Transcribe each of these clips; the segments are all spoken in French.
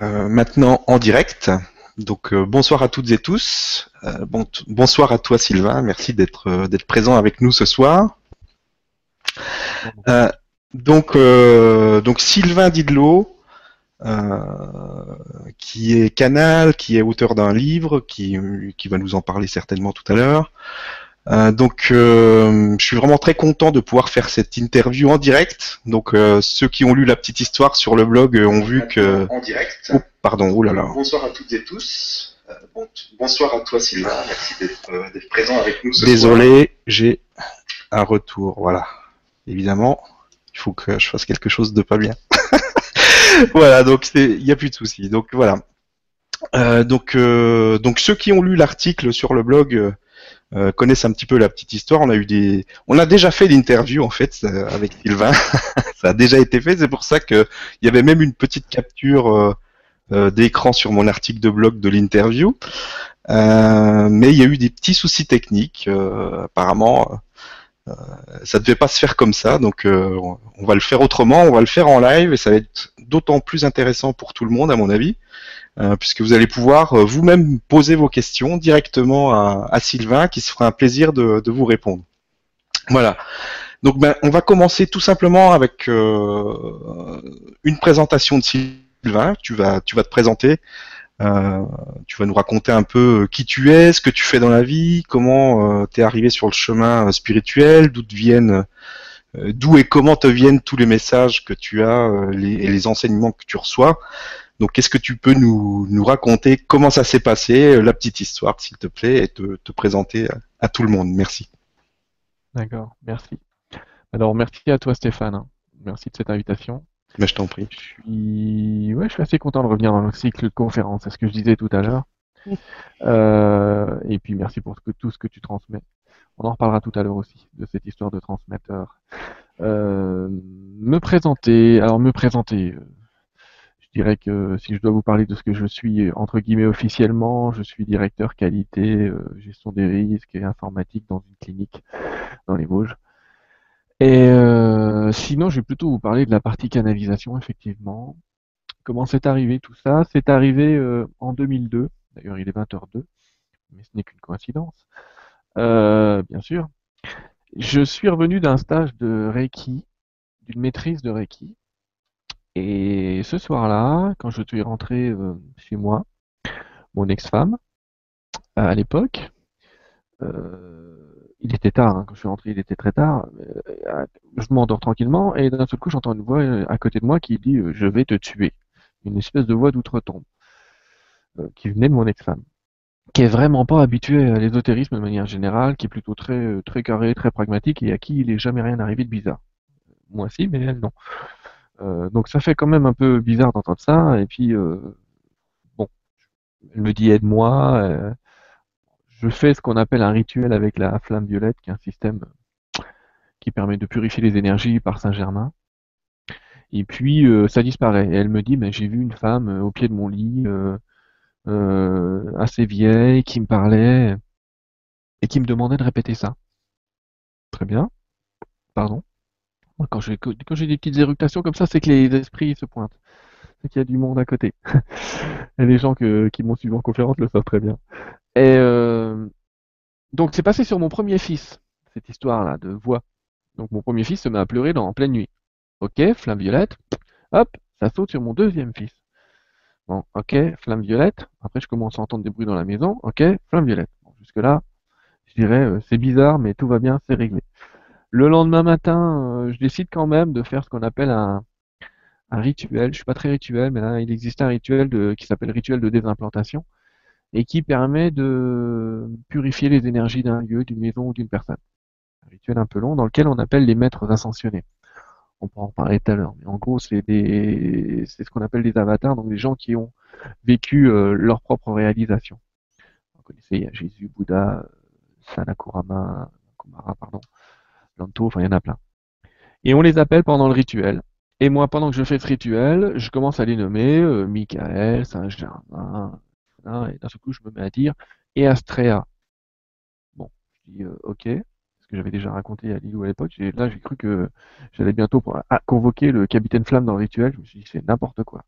euh, maintenant en direct. Donc euh, bonsoir à toutes et tous. Euh, bon, bonsoir à toi Sylvain, merci d'être présent avec nous ce soir. donc Sylvain Didlot, qui est canal, qui est auteur d'un livre, qui va nous en parler certainement tout à l'heure. Euh, donc, euh, je suis vraiment très content de pouvoir faire cette interview en direct. Donc, euh, ceux qui ont lu la petite histoire sur le blog ont vu que. En direct. Oh, pardon, oulala. Bonsoir à toutes et tous. bonsoir à toi, Sylvain. Merci d'être présent avec nous ce Désolé, j'ai un retour. Voilà. Évidemment, il faut que je fasse quelque chose de pas bien. voilà, donc il n'y a plus de soucis. Donc voilà. donc, donc ceux qui ont lu l'article sur le blog euh, connaissent un petit peu la petite histoire. On a eu des, on a déjà fait l'interview en fait euh, avec Sylvain. ça a déjà été fait. C'est pour ça que il y avait même une petite capture euh, d'écran sur mon article de blog de l'interview. mais il y a eu des petits soucis techniques. apparemment, ça devait pas se faire comme ça. Donc, on va le faire autrement. On va le faire en live et ça va être d'autant plus intéressant pour tout le monde à mon avis. Euh, puisque vous allez pouvoir euh, vous-même poser vos questions directement à, Sylvain, qui se fera un plaisir de, vous répondre. Voilà. Donc, ben, on va commencer tout simplement avec euh, une présentation de Sylvain. Tu vas, tu vas te présenter. tu vas nous raconter un peu qui tu es, ce que tu fais dans la vie, comment tu es arrivé sur le chemin spirituel, d'où viennent, d'où et comment te viennent tous les messages que tu as et les enseignements que tu reçois. Donc, qu'est-ce que tu peux nous, nous raconter? Comment ça s'est passé? Euh, La petite histoire, s'il te plaît, et te, te présenter à, tout le monde. Merci. D'accord, merci. Alors, merci à toi, Stéphane. Hein. Merci de cette invitation. Mais je t'en prie. Je suis, ouais, je suis assez content de revenir dans le cycle de conférence. C'est ce que je disais tout à l'heure. Euh, et puis, merci pour tout ce que tu transmets. On en reparlera tout à l'heure aussi de cette histoire de transmetteur. Euh, me présenter. Alors, me présenter. Dirais que si je dois vous parler de ce que je suis, entre guillemets, officiellement, je suis directeur qualité, euh, gestion des risques et informatique dans une clinique dans les Vosges. Et euh, sinon, je vais plutôt vous parler de la partie canalisation, effectivement. Comment c'est arrivé tout ça? C'est arrivé euh, en 2002. D'ailleurs, il est 20h02, mais ce n'est qu'une coïncidence. bien sûr. Je suis revenu d'un stage de Reiki, d'une maîtrise de Reiki, et ce soir-là, quand je suis rentré euh, chez moi, mon ex-femme, à l'époque, euh, il était tard, hein, quand je suis rentré, il était très tard. Euh, je m'endors tranquillement et d'un seul coup, j'entends une voix à côté de moi qui dit Je vais te tuer. Une espèce de voix d'outre-tombe qui venait de mon ex-femme, qui est vraiment pas habituée à l'ésotérisme de manière générale, qui est plutôt très, très carré, très pragmatique et à qui il n'est jamais rien arrivé de bizarre. Moi, si, mais elle, non. Euh, donc ça fait quand même un peu bizarre d'entendre ça. Et puis, euh, bon, elle me dit aide-moi. Euh, je fais ce qu'on appelle un rituel avec la flamme violette, qui est un système qui permet de purifier les énergies par Saint-Germain. Et puis ça disparaît. Et elle me dit, ben, j'ai vu une femme au pied de mon lit, assez vieille, qui me parlait et qui me demandait de répéter ça. Très bien. Pardon. Quand j'ai des petites éructations comme ça, c'est que les esprits se pointent. C'est qu'il y a du monde à côté. Et les gens qui m'ont suivi en conférence le savent très bien. Euh, donc c'est passé sur mon premier fils, cette histoire-là de voix. Donc mon premier fils se met à pleurer dans, en pleine nuit. Ok, flamme violette. Hop, ça saute sur mon deuxième fils. Bon, ok, flamme violette. Après, je commence à entendre des bruits dans la maison. Ok, flamme violette. Jusque-là, je dirais, euh, c'est bizarre, mais tout va bien, c'est réglé. Le lendemain matin, euh, je décide quand même de faire ce qu'on appelle un, rituel. Je suis pas très rituel, mais là, il existe un rituel de, qui s'appelle rituel de désimplantation et qui permet de purifier les énergies d'un lieu, d'une maison ou d'une personne. Un rituel un peu long dans lequel on appelle les maîtres ascensionnés. On pourra en parler tout à l'heure, mais en gros, c'est ce qu'on appelle des avatars, donc des gens qui ont vécu euh, leur propre réalisation. Vous connaissez, il y a Jésus, Bouddha, Sanakurama, Kumara, pardon il y en a plein. Et on les appelle pendant le rituel. Et moi, pendant que je fais ce rituel, je commence à les nommer euh, Michael, Saint-Germain, et d'un seul coup, je me mets à dire et Astrea. Bon, je dis euh, ok, ce que j'avais déjà raconté à Lilou à l'époque. Là, j'ai cru que j'allais bientôt convoquer le capitaine Flamme dans le rituel. Je me suis dit c'est n'importe quoi.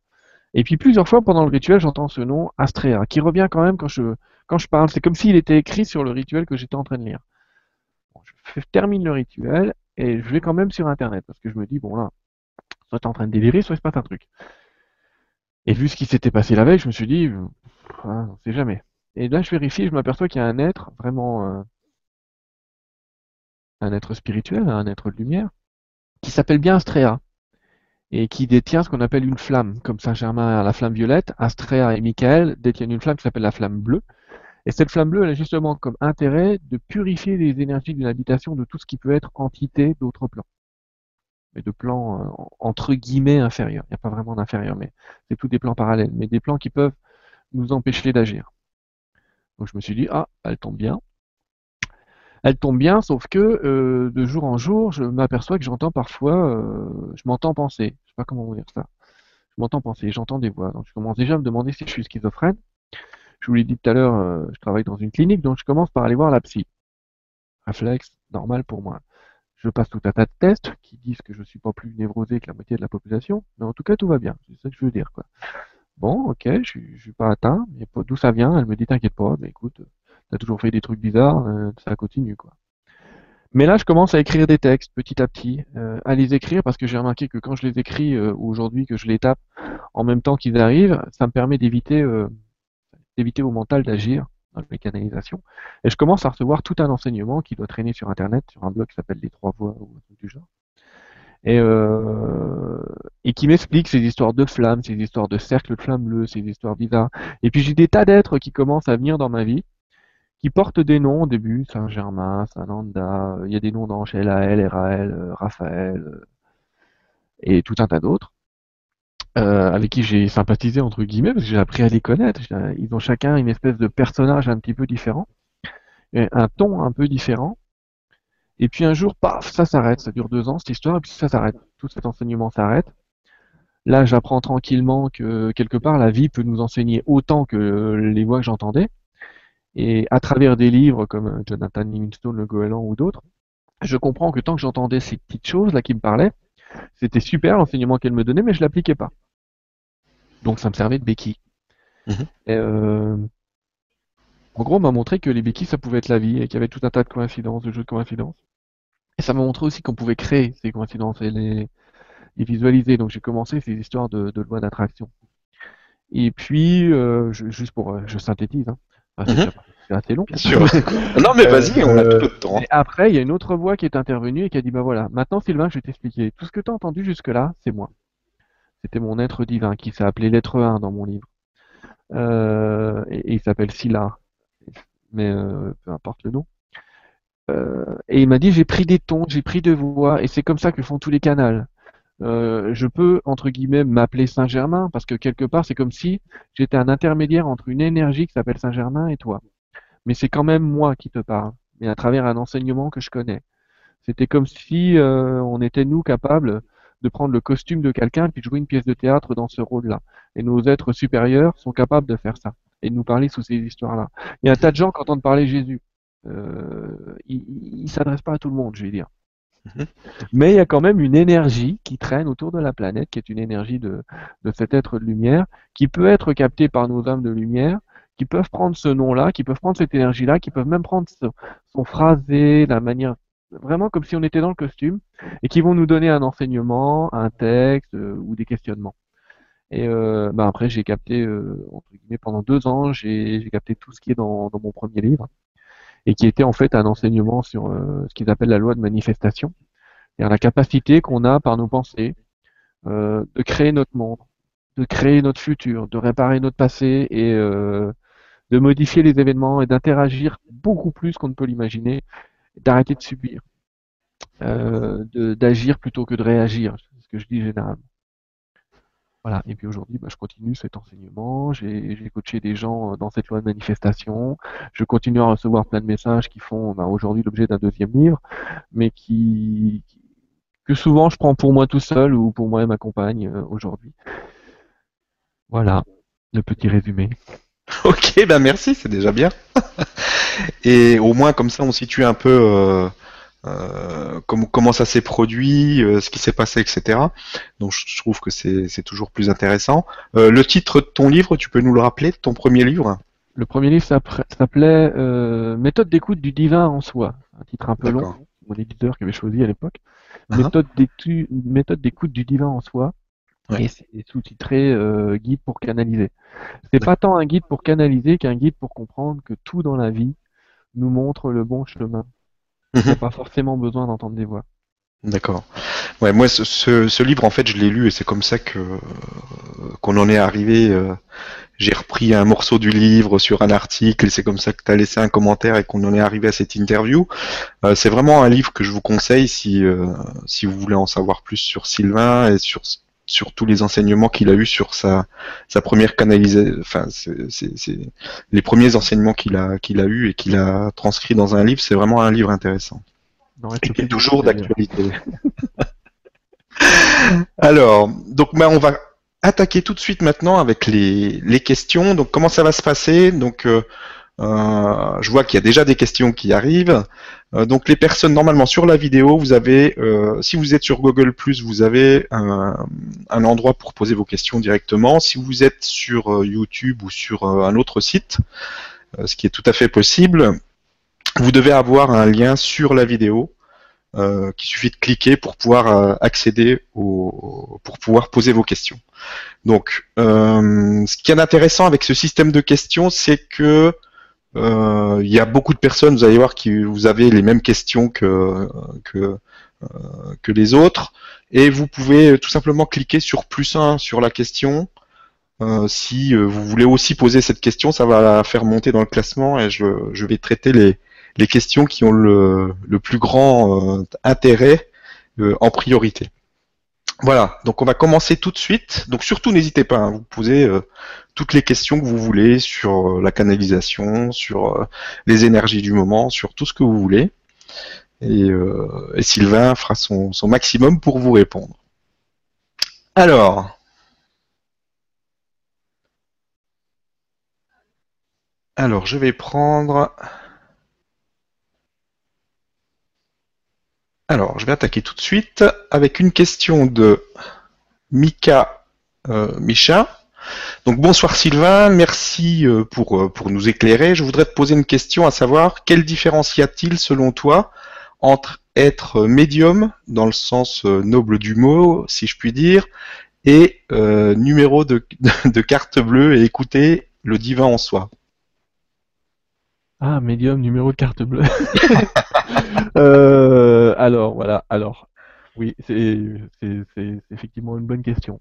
Et puis plusieurs fois pendant le rituel, j'entends ce nom Astrea, qui revient quand même quand je, quand je parle. C'est comme s'il était écrit sur le rituel que j'étais en train de lire. Je termine le rituel et je vais quand même sur Internet parce que je me dis, bon là, soit t'es en train de délirer, soit il se passe un truc. Et vu ce qui s'était passé la veille, je me suis dit, ah, on sait jamais. Et là, je vérifie, je m'aperçois qu'il y a un être, vraiment euh, un être spirituel, un être de lumière, qui s'appelle bien Astrea, et qui détient ce qu'on appelle une flamme, comme Saint-Germain a la flamme violette, Astrea et Michael détiennent une flamme qui s'appelle la flamme bleue. Et cette flamme bleue, elle a justement comme intérêt de purifier les énergies d'une habitation de tout ce qui peut être entité d'autres plans. Mais de plans euh, entre guillemets inférieurs. Il n'y a pas vraiment d'inférieur, mais c'est tous des plans parallèles, mais des plans qui peuvent nous empêcher d'agir. Donc je me suis dit, ah, elle tombe bien. Elle tombe bien, sauf que euh, de jour en jour, je m'aperçois que j'entends parfois, euh, je m'entends penser. Je sais pas comment vous dire ça. Je m'entends penser, j'entends des voix. Donc je commence déjà à me demander si je suis schizophrène. Je vous l'ai dit tout à l'heure, euh, je travaille dans une clinique, donc je commence par aller voir la psy. Réflexe normal pour moi. Je passe tout un tas de tests qui disent que je suis pas plus névrosé que la moitié de la population, mais en tout cas tout va bien. C'est ça que je veux dire, quoi. Bon, ok, je, je suis pas atteint, mais d'où ça vient? Elle me dit t'inquiète pas, mais écoute, t'as toujours fait des trucs bizarres, euh, ça continue quoi. Mais là, je commence à écrire des textes petit à petit, euh, à les écrire parce que j'ai remarqué que quand je les écris euh, aujourd'hui, que je les tape en même temps qu'ils arrivent, ça me permet d'éviter d'éviter au mental d'agir dans les canalisations. Et je commence à recevoir tout un enseignement qui doit traîner sur Internet, sur un blog qui s'appelle Les Trois Voix ou un truc du genre et, euh, et qui m'explique ces histoires de flammes, ces histoires de cercles de flammes bleues, ces histoires bizarres. Et puis j'ai des tas d'êtres qui commencent à venir dans ma vie, qui portent des noms au début, Saint-Germain, Saint-Nanda, il y a des noms L.A.L., R.A.L., euh, Raphaël, et tout un tas d'autres. Euh, avec qui j'ai sympathisé entre guillemets parce que j'ai appris à les connaître. Ils ont chacun une espèce de personnage un petit peu différent, un ton un peu différent, et puis un jour, paf, ça s'arrête. Ça dure deux ans cette histoire, et puis ça s'arrête. Tout cet enseignement s'arrête. Là, j'apprends tranquillement que quelque part, la vie peut nous enseigner autant que les voix que j'entendais. Et à travers des livres comme Jonathan Livingstone, Le Goéland ou d'autres, je comprends que tant que j'entendais ces petites choses là qui me parlaient, c'était super l'enseignement qu'elle me donnait, mais je l'appliquais pas. Donc ça me servait de béquille. Mhm. Et euh, en gros, on m'a montré que les béquilles, ça pouvait être la vie et qu'il y avait tout un tas de coïncidences, de jeux de coïncidences. Et ça m'a montré aussi qu'on pouvait créer ces coïncidences et les, visualiser. Donc j'ai commencé ces histoires de, de loi d'attraction. Et puis, euh, juste pour, euh, je synthétise, hein. Mhm. c'est assez long. Bien sûr. non mais vas-y, on a tout le temps. après, il y a une autre voix qui est intervenue et qui a dit, bah voilà, maintenant Sylvain, je vais t'expliquer. Tout ce que tu as entendu jusque-là, c'est moi. C'était mon être divin qui s'est appelé l'être 1 dans mon livre. Euh, et, il s'appelle Silla. Mais peu importe le nom. Euh, et il m'a dit j'ai pris des tons, j'ai pris de voix, et c'est comme ça que font tous les canals. Euh, je peux entre guillemets m'appeler Saint-Germain parce que quelque part c'est comme si j'étais un intermédiaire entre une énergie qui s'appelle Saint-Germain et toi. Mais c'est quand même moi qui te parle, mais à travers un enseignement que je connais. C'était comme si euh, on était nous capables de prendre le costume de quelqu'un et puis de jouer une pièce de théâtre dans ce rôle-là. Et nos êtres supérieurs sont capables de faire ça et de nous parler sous ces histoires-là. Il y a un tas de gens qui entendent parler Jésus. Euh, il, ne s'adresse pas à tout le monde, je vais dire. Mhm. Mais il y a quand même une énergie qui traîne autour de la planète, qui est une énergie de, de cet être de lumière, qui peut être captée par nos âmes de lumière, qui peuvent prendre ce nom-là, qui peuvent prendre cette énergie-là, qui peuvent même prendre son, phrasé, la manière, vraiment comme si on était dans le costume, et qui vont nous donner un enseignement, un texte euh, ou des questionnements. Et euh, bah après, j'ai capté, euh, entre guillemets, pendant deux ans, j'ai capté tout ce qui est dans, dans mon premier livre et qui était en fait un enseignement sur euh, ce qu'ils appellent la loi de manifestation, c'est-à-dire la capacité qu'on a par nos pensées euh, de créer notre monde, de créer notre futur, de réparer notre passé et de modifier les événements et d'interagir beaucoup plus qu'on ne peut l'imaginer, d'arrêter de subir, d'agir plutôt que de réagir, c'est ce que je dis généralement. Voilà. Et puis aujourd'hui, bah, je continue cet enseignement. J'ai coaché des gens euh, dans cette loi de manifestation. Je continue à recevoir plein de messages qui font bah, aujourd'hui l'objet d'un deuxième livre, mais qui, que souvent je prends pour moi tout seul ou pour moi et ma compagne euh, aujourd'hui. Voilà le petit résumé. Ok, ben merci, c'est déjà bien. et au moins comme ça, on situe un peu euh, euh, comment, comment ça s'est produit, euh, ce qui s'est passé, etc. Donc je trouve que c'est toujours plus intéressant. Euh, le titre de ton livre, tu peux nous le rappeler, ton premier livre? Le premier livre s'appelait Méthode d'écoute du divin en soi. Un titre un peu long, mon éditeur qui avait choisi à l'époque. Uh-huh. Méthode d'écoute du divin en soi. Et c'est sous-titré Guide pour canaliser. C'est pas tant un guide pour canaliser qu'un guide pour comprendre que tout dans la vie nous montre le bon chemin. Il n'y a pas forcément besoin d'entendre des voix. D'accord. Ouais, moi, ce, ce, livre, en fait, je l'ai lu et c'est comme ça que qu'on en est arrivé. Euh, j'ai repris un morceau du livre sur un article et c'est comme ça que tu as laissé un commentaire et qu'on en est arrivé à cette interview. Euh, c'est vraiment un livre que je vous conseille si euh, si vous voulez en savoir plus sur Sylvain et sur sur tous les enseignements qu'il a eu sur sa, sa première canalisation, enfin, c'est les premiers enseignements qu'il a, qu'il a eu et qu'il a transcrit dans un livre, c'est vraiment un livre intéressant. et qui est toujours d'actualité. Alors, donc, ben, on va attaquer tout de suite maintenant avec les, les questions. Donc, comment ça va se passer? Donc, euh, je vois qu'il y a déjà des questions qui arrivent. Euh, donc les personnes normalement sur la vidéo, vous avez, euh, si vous êtes sur Google vous avez un, endroit pour poser vos questions directement. Si vous êtes sur YouTube ou sur un autre site, ce qui est tout à fait possible, vous devez avoir un lien sur la vidéo. Euh, suffit de cliquer pour pouvoir accéder au, pour pouvoir poser vos questions. Donc, ce qui est intéressant avec ce système de questions, c'est que euh, il y a beaucoup de personnes, vous allez voir, qui vous avez les mêmes questions que, que, euh, que les autres. Et vous pouvez tout simplement cliquer sur plus 1 sur la question. Euh, si vous voulez aussi poser cette question, ça va la faire monter dans le classement et je, je vais traiter les, les questions qui ont le, le plus grand intérêt en priorité. Voilà, donc on va commencer tout de suite. Donc surtout n'hésitez pas, hein, vous posez euh, toutes les questions que vous voulez sur euh, la canalisation, sur euh, les énergies du moment, sur tout ce que vous voulez. Et, Sylvain fera son, son, maximum pour vous répondre. Alors. Alors, je vais prendre Alors, je vais attaquer tout de suite avec une question de Mika euh, Micha. Donc bonsoir Sylvain, merci euh, pour, euh, pour nous éclairer. Je voudrais te poser une question à savoir quelle différence y a-t-il selon toi entre être médium, dans le sens noble du mot, si je puis dire, et numéro de, carte bleue et écouter le divin en soi? Ah, médium, numéro de carte bleue. euh, alors, voilà, alors. Oui, c'est effectivement une bonne question.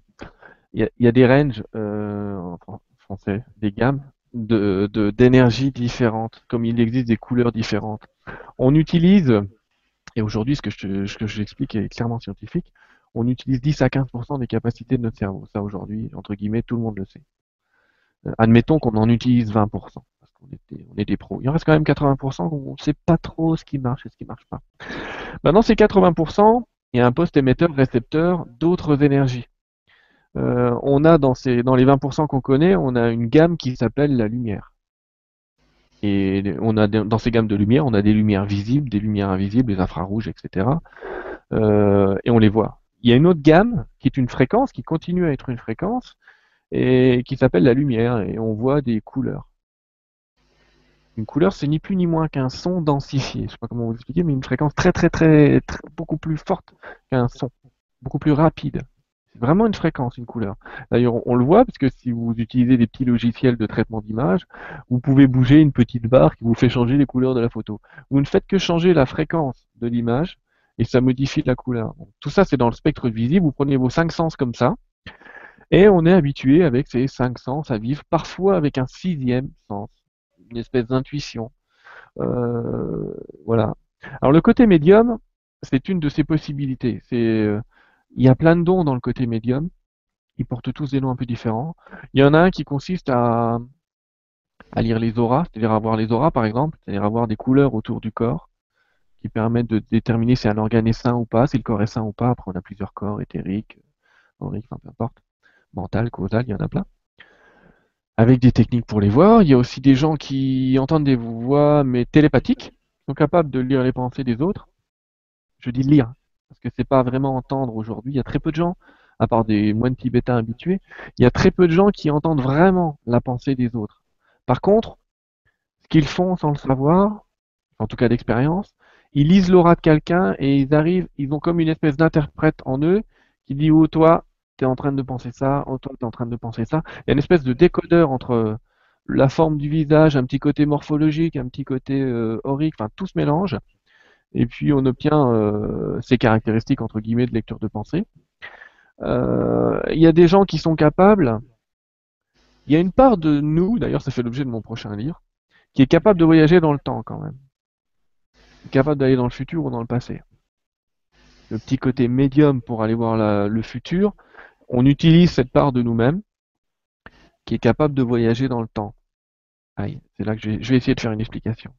Il y a, des ranges euh, en français, des gammes de, d'énergie différentes, comme il existe des couleurs différentes. On utilise, et aujourd'hui ce que je, ce que j'explique est clairement scientifique, on utilise 10 à 15% des capacités de notre cerveau. Ça aujourd'hui, entre guillemets, tout le monde le sait. Euh, admettons qu'on en utilise 20% on, est des pros. Il en reste quand même 80%, on ne sait pas trop ce qui marche et ce qui ne marche pas. Maintenant, ces 80%, il y a un poste émetteur-récepteur d'autres énergies. Euh, on a dans, les 20% qu'on connaît, on a une gamme qui s'appelle la lumière. Et on a dans ces gammes de lumière, on a des lumières visibles, des lumières invisibles, des infrarouges, etc. Euh, et on les voit. Il y a une autre gamme qui est une fréquence, qui continue à être une fréquence, et qui s'appelle la lumière, et on voit des couleurs. Une couleur, c'est ni plus ni moins qu'un son densifié. Je ne sais pas comment vous expliquer, mais une fréquence très, très, très, beaucoup plus forte qu'un son, beaucoup plus rapide. C'est vraiment une fréquence, une couleur. D'ailleurs, on le voit parce que si vous utilisez des petits logiciels de traitement d'image, vous pouvez bouger une petite barre qui vous fait changer les couleurs de la photo. Vous ne faites que changer la fréquence de l'image et ça modifie la couleur. tout ça, c'est dans le spectre visible. Vous prenez vos cinq sens comme ça et on est habitué avec ces cinq sens à vivre parfois avec un sixième sens une espèce d'intuition. Euh, voilà. Alors le côté médium, c'est une de ces possibilités. C'est, euh, il y a plein de dons dans le côté médium. Ils portent tous des noms un peu différents. Il y en a un qui consiste à, lire les auras, c'est-à-dire avoir les auras par exemple, c'est-à-dire avoir des couleurs autour du corps qui permettent de déterminer si un organe est sain ou pas, si le corps est sain ou pas. Après, on a plusieurs corps, éthériques, auriques, enfin peu importe, mental, causal, il y en a plein avec des techniques pour les voir. Il y a aussi des gens qui entendent des voix mais télépathiques, sont capables de lire les pensées des autres. Je dis lire, parce que c'est pas vraiment entendre aujourd'hui. Il y a très peu de gens, à part des moines tibétains habitués, il y a très peu de gens qui entendent vraiment la pensée des autres. Par contre, ce qu'ils font sans le savoir, en tout cas d'expérience, ils lisent l'aura de quelqu'un et ils arrivent, ils ont comme une espèce d'interprète en eux qui dit oh toi t'es en train de penser ça, oh toi t'es en train de penser ça. Il y a une espèce de décodeur entre la forme du visage, un petit côté morphologique, un petit côté euh, aurique, enfin tout se mélange. Et puis on obtient euh, ces caractéristiques entre guillemets de lecture de pensée. Euh, il y a des gens qui sont capables. Il y a une part de nous, d'ailleurs ça fait l'objet de mon prochain livre, qui est capable de voyager dans le temps quand même capable d'aller dans le futur ou dans le passé. Le petit côté médium pour aller voir le futur, on utilise cette part de nous-mêmes qui est capable de voyager dans le temps. Aïe, c'est là que je vais, essayer de faire une explication.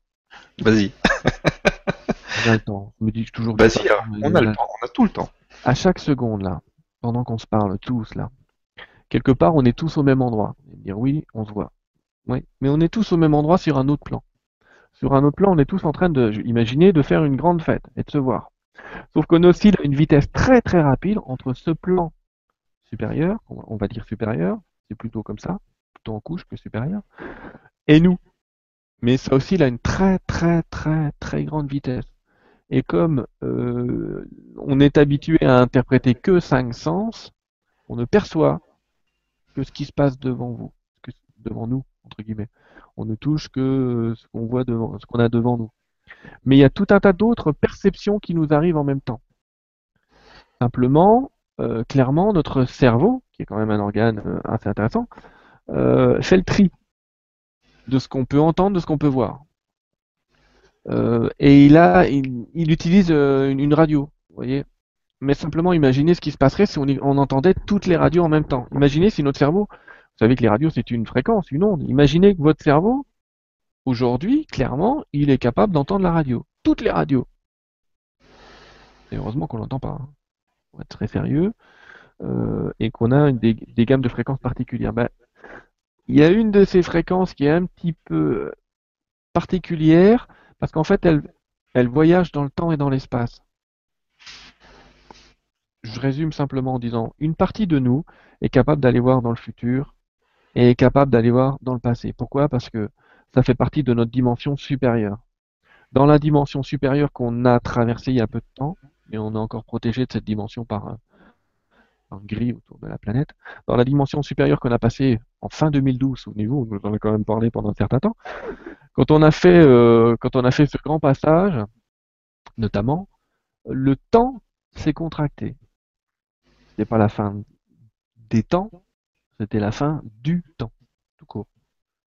Vas-y. on a le temps. Je me dis toujours. Vas-y, on a le temps, on a tout le temps. À chaque seconde là, pendant qu'on se parle tous là, quelque part on est tous au même endroit. Dire oui, on se voit. Oui, mais on est tous au même endroit sur un autre plan. Sur un autre plan, on est tous en train de imaginer de faire une grande fête et de se voir. Sauf qu'on oscille à une vitesse très très rapide entre ce plan supérieur, on va dire supérieur, c'est plutôt comme ça, plutôt en couche que supérieur, et nous. Mais ça oscille à une très très très très grande vitesse. Et comme euh, on est habitué à interpréter que cinq sens, on ne perçoit que ce qui se passe devant vous, devant nous, entre guillemets on ne touche que ce qu'on voit devant, ce qu'on a devant nous. Mais il y a tout un tas d'autres perceptions qui nous arrivent en même temps. Simplement, euh, clairement, notre cerveau, qui est quand même un organe euh, assez intéressant, euh, fait le tri de ce qu'on peut entendre, de ce qu'on peut voir. Et il a, il, utilise une, radio, voyez. Mais simplement, imaginez ce qui se passerait si on entendait toutes les radios en même temps. Imaginez si notre cerveau vous savez que les radios, c'est une fréquence, une onde. Imaginez que votre cerveau, aujourd'hui, clairement, il est capable d'entendre la radio. Toutes les radios. Et heureusement qu'on l'entend pas. Hein. On va être très sérieux. Euh, et qu'on a des, gammes de fréquences particulières. Ben, il y a une de ces fréquences qui est un petit peu particulière parce qu'en fait, elle, voyage dans le temps et dans l'espace. Je résume simplement en disant, une partie de nous est capable d'aller voir dans le futur et est capable d'aller voir dans le passé. Pourquoi? Parce que ça fait partie de notre dimension supérieure. Dans la dimension supérieure qu'on a traversée il y a peu de temps, et on est encore protégé de cette dimension par un, gris autour de la planète, dans la dimension supérieure qu'on a passée en fin 2012, souvenez-vous, nous en a quand même parlé pendant un certain temps, quand on a fait, euh, quand on a fait ce grand passage, notamment, le temps s'est contracté. N'est pas la fin des temps, c'était la fin du temps, tout court.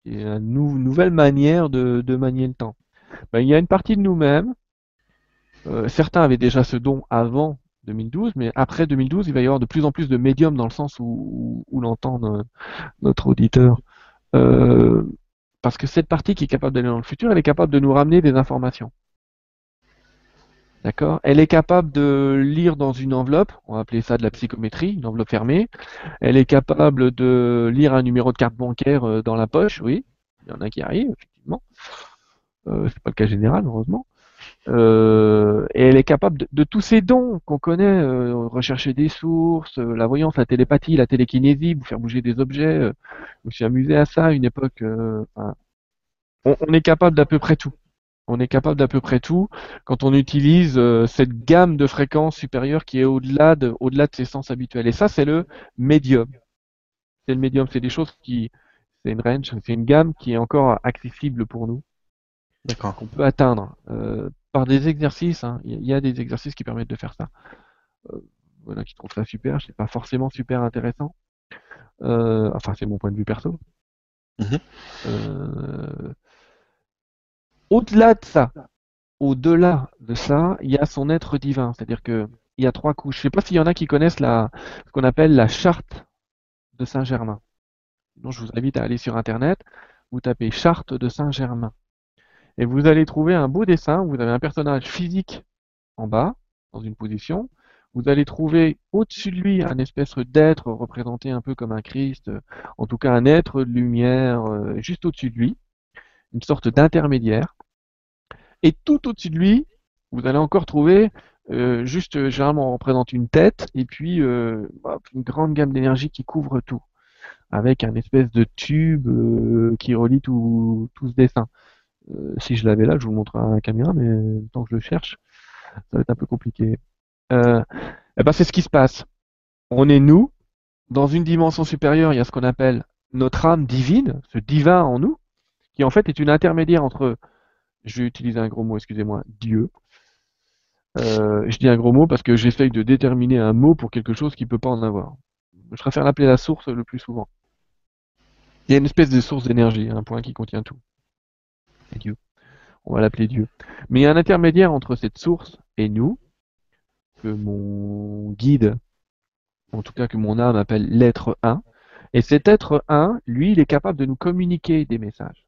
Et une nouvelle manière de, manier le temps. Ben, il y a une partie de nous-mêmes, euh, certains avaient déjà ce don avant 2012, mais après 2012, il va y avoir de plus en plus de médiums dans le sens où, l'entend notre auditeur. Euh, parce que cette partie qui est capable d'aller dans le futur, elle est capable de nous ramener des informations. D'accord? Elle est capable de lire dans une enveloppe, on va appeler ça de la psychométrie, une enveloppe fermée. Elle est capable de lire un numéro de carte bancaire euh, dans la poche, oui. Il y en a qui arrivent, effectivement. Euh, c'est pas le cas général, heureusement. Euh, et elle est capable de, tous ces dons qu'on connaît, euh, rechercher des sources, la voyance, la télépathie, la télékinésie, vous faire bouger des objets. je me suis amusé à ça à une époque. on est capable d'à peu près tout on est capable d'à peu près tout quand on utilise euh, cette gamme de fréquences supérieures qui est au-delà de, au-delà de ses sens habituels. Et ça, c'est le médium. C'est le médium, c'est des choses qui, c'est une range, c'est une gamme qui est encore accessible pour nous. D'accord. Qu'on peut atteindre euh, par des exercices. Hein. Il y a des exercices qui permettent de faire ça. Euh, voilà, qui trouvent ça super. C'est pas forcément super intéressant. enfin, c'est mon point de vue perso. Mm-hmm. Au-delà de ça, au-delà de ça, il y a son être divin. C'est-à-dire qu'il y a trois couches. Je ne sais pas s'il y en a qui connaissent la, ce qu'on appelle la charte de Saint-Germain. Donc, je vous invite à aller sur Internet, vous tapez charte de Saint-Germain. Et vous allez trouver un beau dessin. Vous avez un personnage physique en bas, dans une position. Vous allez trouver au-dessus de lui un espèce d'être représenté un peu comme un Christ, en tout cas un être de lumière euh, juste au-dessus de lui, une sorte d'intermédiaire. Et tout au-dessus de lui, vous allez encore trouver euh, juste, euh, généralement, on représente une tête et puis hop, une grande gamme d'énergie qui couvre tout, avec un espèce de tube qui relie tout, tout ce dessin. Euh, si je l'avais là, je vous le montrerai à la caméra, mais tant que je le cherche, ça va être un peu compliqué. Euh, eh ben, c'est ce qui se passe. On est nous, dans une dimension supérieure, il y a ce qu'on appelle notre âme divine, ce divin en nous, qui en fait est une intermédiaire entre, je vais utiliser un gros mot, excusez-moi, Dieu. Euh, je dis un gros mot parce que j'essaye de déterminer un mot pour quelque chose qui peut pas en avoir. Je préfère l'appeler la source le plus souvent. Il y a une espèce de source d'énergie, un point qui contient tout. C'est Dieu. On va l'appeler Dieu. Mais il y a un intermédiaire entre cette source et nous, que mon guide, en tout cas que mon âme appelle l'être 1. Et cet être 1, lui, il est capable de nous communiquer des messages.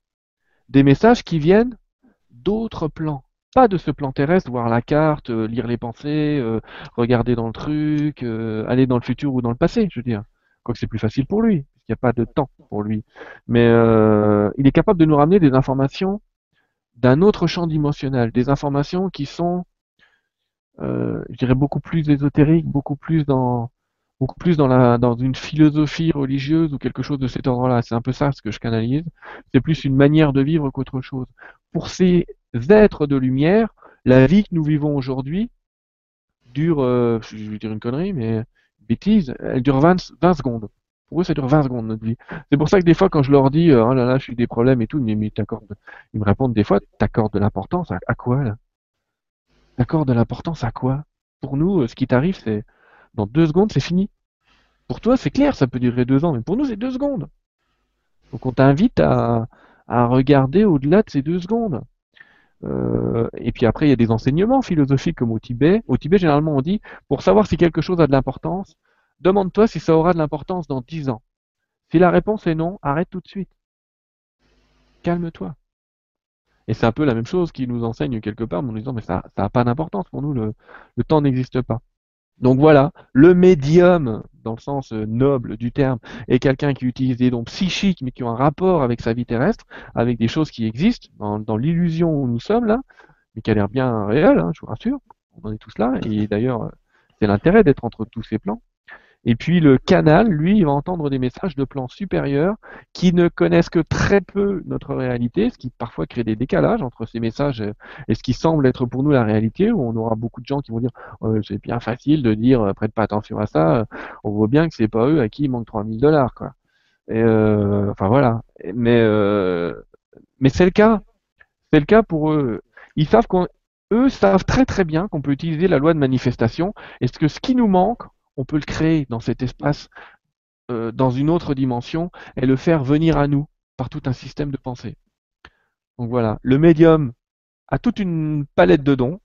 Des messages qui viennent d'autres plans. Pas de ce plan terrestre, voir la carte, euh, lire les pensées, euh, regarder dans le truc, euh, aller dans le futur ou dans le passé, je veux dire. Quoique c'est plus facile pour lui, parce qu'il n'y a pas de temps pour lui. Mais il est capable de nous ramener des informations d'un autre champ dimensionnel, des informations qui sont, euh, je dirais, beaucoup plus ésotériques, beaucoup plus dans, beaucoup plus dans la, dans une philosophie religieuse ou quelque chose de cet ordre-là. C'est un peu ça ce que je canalise. C'est plus une manière de vivre qu'autre chose. Pour ces êtres de lumière, la vie que nous vivons aujourd'hui dure, euh, je vais dire une connerie, mais bêtise, elle dure 20, 20 secondes. Pour eux, ça dure 20 secondes notre vie. C'est pour ça que des fois, quand je leur dis, euh, oh là là, je suis des problèmes et tout, mais, mais ils me répondent des fois, t'accordes de l'importance à, à quoi là? T'accordes de l'importance à quoi? Pour nous, euh, ce qui t'arrive, c'est dans deux secondes, c'est fini. Pour toi, c'est clair, ça peut durer deux ans, mais pour nous, c'est deux secondes. Donc on t'invite à, à regarder au-delà de ces deux secondes. Euh, et puis après, il y a des enseignements philosophiques comme au Tibet. Au Tibet, généralement, on dit, pour savoir si quelque chose a de l'importance, demande-toi si ça aura de l'importance dans dix ans. Si la réponse est non, arrête tout de suite. Calme-toi. Et c'est un peu la même chose qui nous enseigne quelque part, en nous disant, mais ça n'a pas d'importance pour nous, le, temps n'existe pas. Donc voilà, le médium, dans le sens euh, noble du terme, est quelqu'un qui utilise des dons psychiques, mais qui ont un rapport avec sa vie terrestre, avec des choses qui existent, dans, dans l'illusion où nous sommes là, mais qui a l'air bien réelle, hein, je vous rassure, on en est tous là, et d'ailleurs, euh, c'est l'intérêt d'être entre tous ces plans. Et puis le canal, lui, il va entendre des messages de plans supérieurs qui ne connaissent que très peu notre réalité, ce qui parfois crée des décalages entre ces messages et ce qui semble être pour nous la réalité, où on aura beaucoup de gens qui vont dire oh, c'est bien facile de dire euh, prête pas attention à ça, on voit bien que c'est pas eux à qui il manque 3000 dollars quoi. Et euh, enfin voilà. Mais euh, mais c'est le cas. C'est le cas pour eux. Ils savent qu'on eux savent très très bien qu'on peut utiliser la loi de manifestation et que ce qui nous manque, on peut le créer dans cet espace, euh, dans une autre dimension, et le faire venir à nous par tout un système de pensée. Donc voilà, le médium a toute une palette de dons.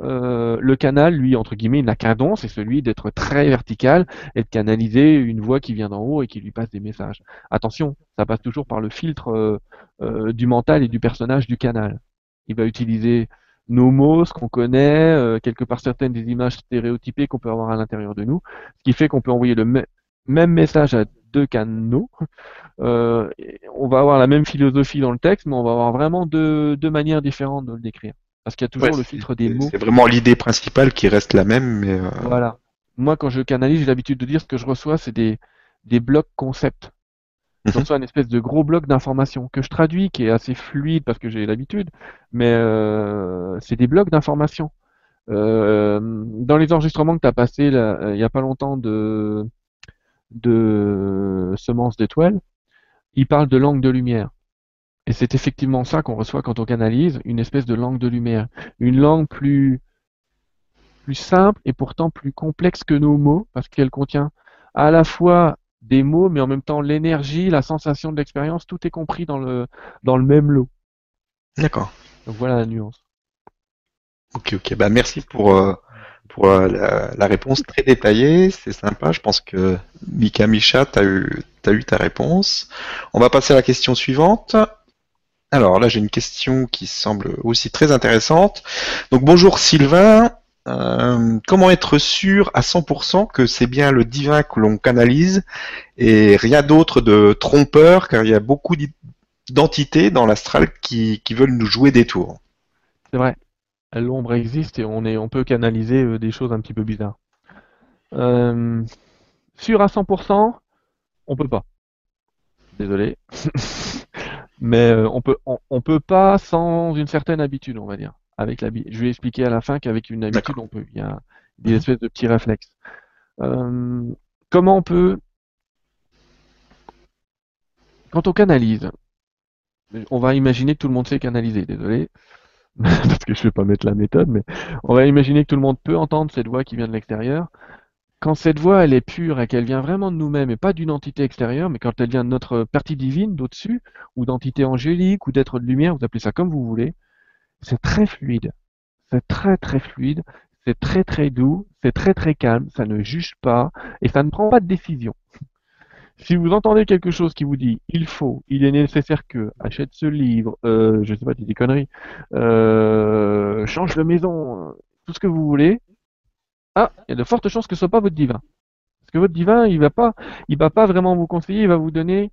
Euh, le canal, lui, entre guillemets, il n'a qu'un don, c'est celui d'être très vertical et de canaliser une voix qui vient d'en haut et qui lui passe des messages. Attention, ça passe toujours par le filtre euh, du mental et du personnage du canal. Il va utiliser nos mots, ce qu'on connaît, euh, quelque part certaines des images stéréotypées qu'on peut avoir à l'intérieur de nous, ce qui fait qu'on peut envoyer le me- même message à deux canaux. Euh, on va avoir la même philosophie dans le texte, mais on va avoir vraiment deux, deux manières différentes de le décrire. Parce qu'il y a toujours Ouais, le filtre des mots. C'est vraiment l'idée principale qui reste la même, mais euh, Voilà. Moi, quand je canalise, j'ai l'habitude de dire ce que je reçois, c'est des, des blocs concepts. Je reçois une espèce de gros bloc d'informations que je traduis, qui est assez fluide parce que j'ai l'habitude, mais euh, c'est des blocs d'informations. Euh, dans les enregistrements que tu as passés il n'y a pas longtemps de, de Semences d'étoiles, il parle de langue de lumière. Et c'est effectivement ça qu'on reçoit quand on canalise, une espèce de langue de lumière. Une langue plus, plus simple et pourtant plus complexe que nos mots, parce qu'elle contient à la fois des mots, mais en même temps l'énergie, la sensation de l'expérience, tout est compris dans le, dans le même lot. d'accord. Donc voilà la nuance. Ok, ok. Bah merci pour euh, pour euh, la, la réponse très détaillée. C'est sympa. Je pense que Mika Misha, t'as eu t'as eu ta réponse. On va passer à la question suivante. Alors là, j'ai une question qui semble aussi très intéressante. Donc bonjour Sylvain. Euh, comment être sûr à 100% que c'est bien le divin que l'on canalise et rien d'autre de trompeur, car il y a beaucoup d'entités dans l'astral qui, veulent nous jouer des tours. C'est vrai. l'ombre existe et on, peut canaliser euh, des choses un petit peu bizarres. Euh, sûr à 100%, on peut pas. Désolé. Mais on peut on, peut pas sans une certaine habitude, on va dire. Avec la, je vais expliquer à la fin qu'avec une habitude, on peut. Il y a des espèces de petits réflexes. Euh, comment on peut quand on canalise, on va imaginer que tout le monde sait canaliser, désolé, parce que je ne vais pas mettre la méthode, mais on va imaginer que tout le monde peut entendre cette voix qui vient de l'extérieur. Quand cette voix, elle est pure et qu'elle vient vraiment de nous-mêmes et pas d'une entité extérieure, mais quand elle vient de notre partie divine d'au-dessus, ou d'entité angélique, ou d'être de lumière, vous appelez ça comme vous voulez, c'est très fluide. C'est très très fluide, c'est très très doux, c'est très très calme, ça ne juge pas et ça ne prend pas de décision. Si vous entendez quelque chose qui vous dit il faut, il est nécessaire que, achète ce livre, euh, je sais pas, des conneries, euh, change de maison, tout ce que vous voulez, ah, il y a de fortes chances que ce soit pas votre divin. Parce que votre divin, il va pas, il va pas vraiment vous conseiller, il va vous donner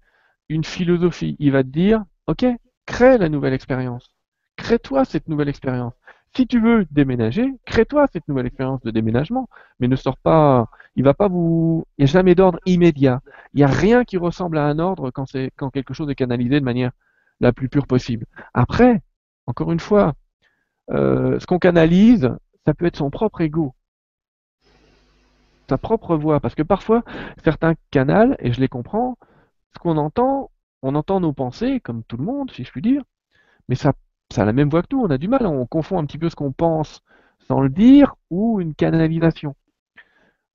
une philosophie. Il va te dire, ok, crée la nouvelle expérience. Crée-toi cette nouvelle expérience. Si tu veux déménager, crée-toi cette nouvelle expérience de déménagement, mais ne sors pas. Il va pas vous. Il n'y a jamais d'ordre immédiat. Il n'y a rien qui ressemble à un ordre quand c'est quand quelque chose est canalisé de manière la plus pure possible. Après, encore une fois, euh, ce qu'on canalise, ça peut être son propre ego, sa propre voix, parce que parfois certains canals, et je les comprends, ce qu'on entend, on entend nos pensées, comme tout le monde, si je puis dire, mais ça ça a la même voix que nous, on a du mal, on confond un petit peu ce qu'on pense sans le dire ou une canalisation.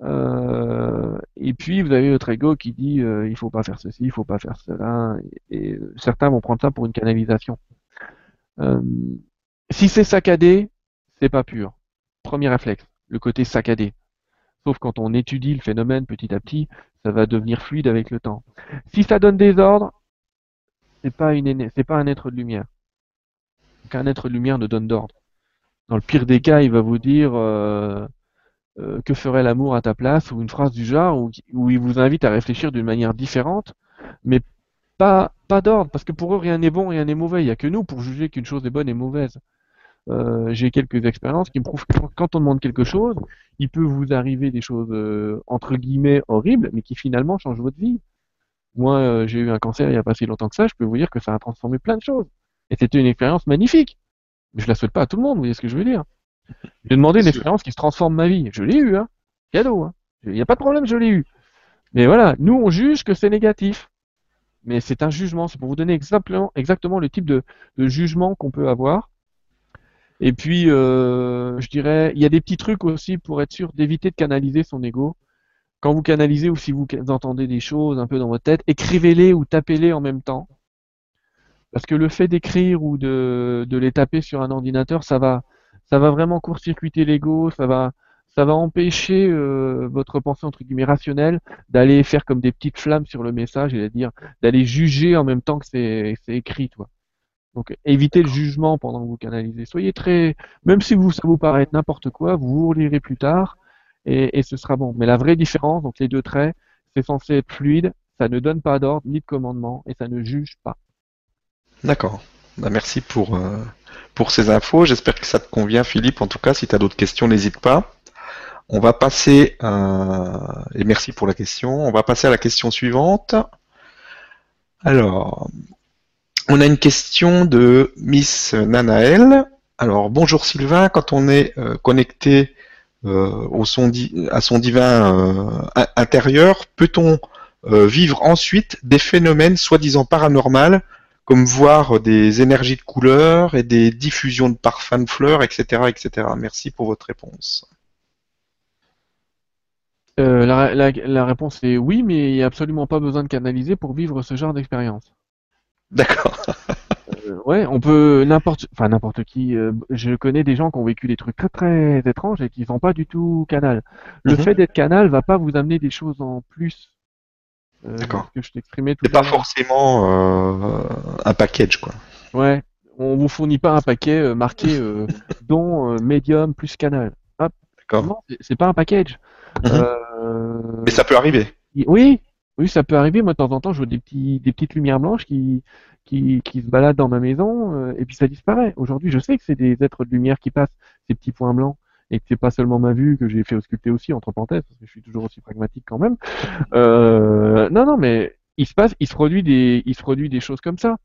Euh, et puis vous avez votre ego qui dit euh, il faut pas faire ceci, il faut pas faire cela, et, certains vont prendre ça pour une canalisation. Euh, si c'est saccadé, c'est pas pur. Premier réflexe, le côté saccadé. Sauf quand on étudie le phénomène petit à petit, ça va devenir fluide avec le temps. Si ça donne des ordres, c'est pas une c'est pas un être de lumière qu'un être lumière ne donne d'ordre. Dans le pire des cas, il va vous dire euh, euh, que ferait l'amour à ta place ou une phrase du genre où, il vous invite à réfléchir d'une manière différente, mais pas, pas d'ordre, parce que pour eux rien n'est bon, rien n'est mauvais. Il n'y a que nous pour juger qu'une chose est bonne et mauvaise. Euh, j'ai quelques expériences qui me prouvent que quand on demande quelque chose, il peut vous arriver des choses entre guillemets horribles, mais qui finalement changent votre vie. Moi, j'ai eu un cancer il n'y a pas si longtemps que ça, je peux vous dire que ça a transformé plein de choses. Et c'était une expérience magnifique. Mais je la souhaite pas à tout le monde, vous voyez ce que je veux dire. J'ai demandé une expérience qui se transforme ma vie. Je l'ai eu, hein. Cadeau, hein. Il n'y a pas de problème, je l'ai eu. Mais voilà, nous on juge que c'est négatif. Mais c'est un jugement, c'est pour vous donner exactement, exactement le type de, jugement qu'on peut avoir. Et puis, euh, je dirais, il y a des petits trucs aussi pour être sûr d'éviter de canaliser son ego. Quand vous canalisez ou si vous entendez des choses un peu dans votre tête, écrivez-les ou tapez-les en même temps. Parce que le fait d'écrire ou de, les taper sur un ordinateur, ça va, ça va vraiment court-circuiter l'ego, ça va, ça va empêcher euh, votre pensée entre guillemets rationnelle d'aller faire comme des petites flammes sur le message, c'est-à-dire d'aller juger en même temps que c'est écrit, toi. Donc évitez le jugement pendant que vous canalisez. Soyez très, même si vous, ça vous paraît n'importe quoi, vous vous relirez plus tard et, et ce sera bon. Mais la vraie différence, donc les deux traits, c'est censé être fluide, ça ne donne pas d'ordre ni de commandement et ça ne juge pas. D'accord. Bah, merci pour, euh, pour ces infos. J'espère que ça te convient, Philippe. En tout cas, si tu as d'autres questions, n'hésite pas. On va passer, euh, et merci pour la question, on va passer à la question suivante. Alors, on a une question de Miss Nanaël. Alors, bonjour Sylvain, quand on est euh, connecté au son à son divin intérieur, peut-on vivre ensuite des phénomènes soi-disant paranormaux comme voir des énergies de couleurs et des diffusions de parfums de fleurs, etc., etc. Merci pour votre réponse. Euh, la, réponse est oui, mais il n'y a absolument pas besoin de canaliser pour vivre ce genre d'expérience. D'accord. Euh, ouais, on peut n'importe, enfin n'importe qui. Euh, je connais des gens qui ont vécu des trucs très très étranges et qui ne sont pas du tout canal. Le mhm. fait d'être canal va pas vous amener des choses en plus D'accord. Que je t'exprimais tout. C'est pas forcément euh, un package, quoi. Ouais. On vous fournit pas un paquet euh, marqué dont médium plus canal. Hop. D'accord. c'est pas un package. Mhm. Mais ça peut arriver. Oui, oui, ça peut arriver. Moi, de temps en temps, je vois des petits, des petites lumières blanches qui, qui, qui se baladent dans ma maison euh, et puis ça disparaît. Aujourd'hui, je sais que c'est des êtres de lumière qui passent, ces petits points blancs, et que c'est pas seulement ma vue que j'ai fait ausculter aussi entre parenthèses, parce que je suis toujours aussi pragmatique quand même. Euh, non, non, mais il se passe, il se produit des, il se produit des choses comme ça.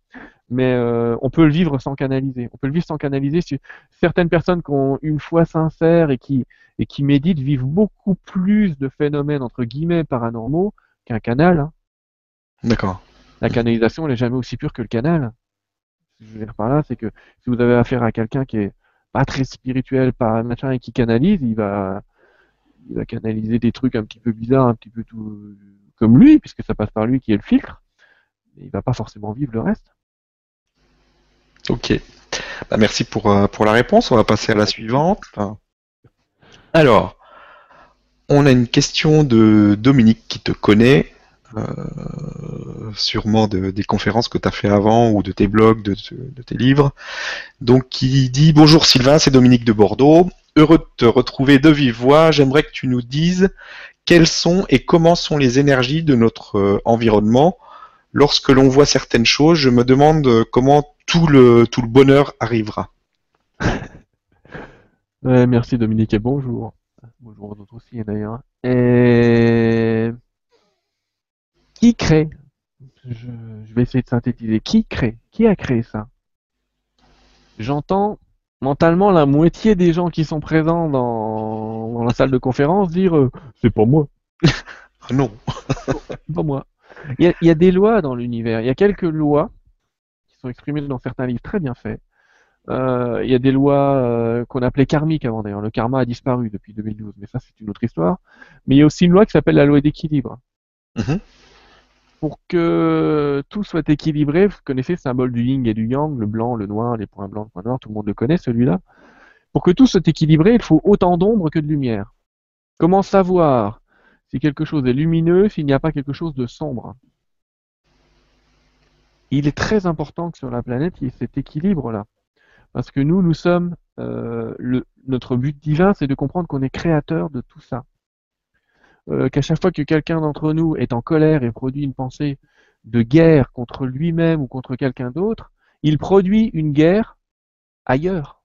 Mais euh, on peut le vivre sans canaliser. On peut le vivre sans canaliser. Certaines personnes qui ont une foi sincère et qui et qui méditent vivent beaucoup plus de phénomènes entre guillemets paranormaux qu'un canal. hein. D'accord. La canalisation, elle est jamais aussi pure que le canal. Ce que je veux dire par là, c'est que si vous avez affaire à quelqu'un qui est pas très spirituel, pas machin, et qui canalise, il va, il va canaliser des trucs un petit peu bizarres, un petit peu tout comme lui, puisque ça passe par lui qui est le filtre. Mais il va pas forcément vivre le reste. Ok. Bah, merci pour, euh, pour la réponse. On va passer à la suivante. Alors, on a une question de Dominique qui te connaît, sûrement de- des conférences que tu as fait avant ou de tes blogs, de, tes livres. Donc, qui dit Bonjour Sylvain, c'est Dominique de Bordeaux. Heureux de te retrouver de vive voix. J'aimerais que tu nous dises quelles sont et comment sont les énergies de notre euh, environnement. Lorsque l'on voit certaines choses, je me demande euh, comment tout le, tout le bonheur arrivera. Ouais, merci Dominique et bonjour. Bonjour aux autres aussi d'ailleurs. Et qui crée? Je, je vais essayer de synthétiser. Qui crée? Qui a créé ça? J'entends mentalement la moitié des gens qui sont présents dans, dans la salle de conférence dire euh, c'est pas moi, Ah Non. c'est pas moi. Il y, a, il y a des lois dans l'univers. Il y a quelques lois qui sont exprimées dans certains livres très bien faits. Euh, il y a des lois euh, qu'on appelait karmiques avant d'ailleurs. Le karma a disparu depuis 2012, mais ça c'est une autre histoire. Mais il y a aussi une loi qui s'appelle la loi d'équilibre. Mhm. Pour que tout soit équilibré, vous connaissez le symbole du yin et du yang, le blanc, le noir, les points blancs, les points noirs, tout le monde le connaît celui-là. Pour que tout soit équilibré, il faut autant d'ombre que de lumière. Comment savoir si quelque chose est lumineux s'il n'y a pas quelque chose de sombre? Il est très important que sur la planète, il y ait cet équilibre-là. Parce que nous, nous sommes, euh, notre but divin, c'est de comprendre qu'on est créateur de tout ça. Euh, Qu'à chaque fois que quelqu'un d'entre nous est en colère et produit une pensée de guerre contre lui-même ou contre quelqu'un d'autre, il produit une guerre ailleurs.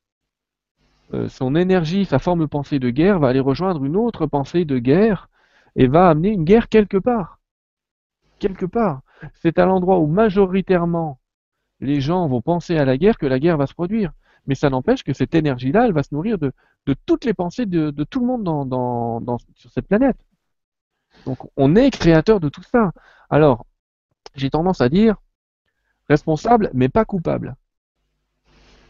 Euh, son énergie, sa forme de pensée de guerre va aller rejoindre une autre pensée de guerre et va amener une guerre quelque part. Quelque part. C'est à l'endroit où majoritairement les gens vont penser à la guerre que la guerre va se produire. Mais ça n'empêche que cette énergie-là, elle va se nourrir de, toutes les pensées de, tout le monde sur cette planète. Donc on est créateur de tout ça. Alors, j'ai tendance à dire responsable, mais pas coupable.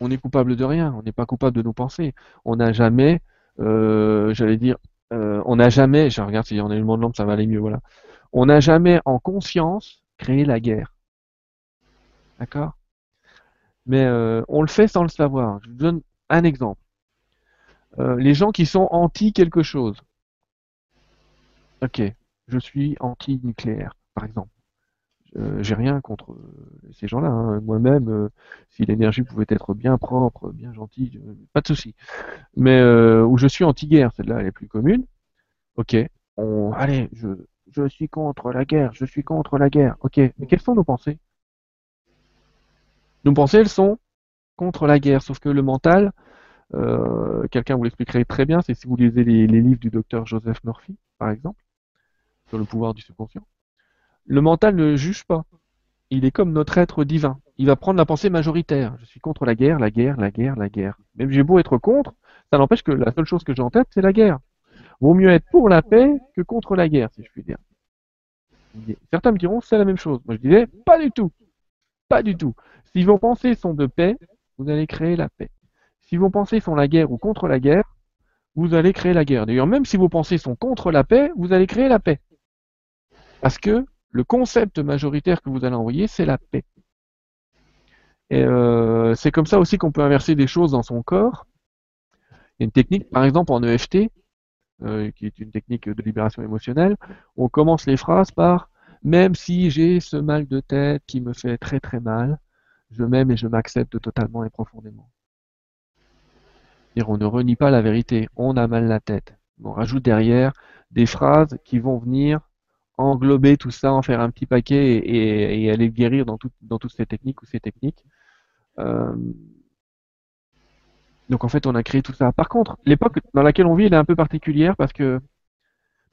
On est coupable de rien, on n'est pas coupable de nos pensées. On n'a jamais, euh, j'allais dire, euh, on n'a jamais, je regarde si on a monde de lampe, ça va aller mieux, voilà. On n'a jamais en conscience créé la guerre. D'accord? Mais euh, on le fait sans le savoir. Je vous donne un exemple. Les gens qui sont anti quelque chose. Ok, je suis anti-nucléaire, par exemple. Euh, J'ai rien contre euh, ces gens-là. hein. Moi-même, euh, si l'énergie pouvait être bien propre, bien gentille, pas de souci. Mais euh, où je suis anti-guerre, celle-là, elle est plus commune. Ok, on, allez, je, suis contre la guerre, je suis contre la guerre. Ok, mais quelles sont nos pensées? Nos pensées, elles sont contre la guerre, sauf que le mental, quelqu'un vous l'expliquerait très bien, c'est si vous lisez les, les livres du docteur Joseph Murphy, par exemple, sur le pouvoir du subconscient. Le mental ne juge pas. Il est comme notre être divin. Il va prendre la pensée majoritaire. Je suis contre la guerre, la guerre, la guerre, la guerre. Même j'ai beau être contre, ça n'empêche que la seule chose que j'ai en tête, c'est la guerre. Vaut mieux être pour la paix que contre la guerre, si je puis dire. Certains me diront c'est la même chose. Moi je disais pas du tout. Pas du tout. Si vos pensées sont de paix, vous allez créer la paix. Si vos pensées sont la guerre ou contre la guerre, vous allez créer la guerre. D'ailleurs, même si vos pensées sont contre la paix, vous allez créer la paix. Parce que le concept majoritaire que vous allez envoyer, c'est la paix. Et euh, c'est comme ça aussi qu'on peut inverser des choses dans son corps. Il y a une technique, par exemple en EFT, euh, qui est une technique de libération émotionnelle, on commence les phrases par même si j'ai ce mal de tête qui me fait très très mal, je m'aime et je m'accepte totalement et profondément. On ne renie pas la vérité, on a mal la tête. On rajoute derrière des phrases qui vont venir englober tout ça, en faire un petit paquet et, et aller le guérir dans toutes ces techniques ou ces techniques. Euh, donc en fait, on a créé tout ça. Par contre, l'époque dans laquelle on vit, elle est un peu particulière parce que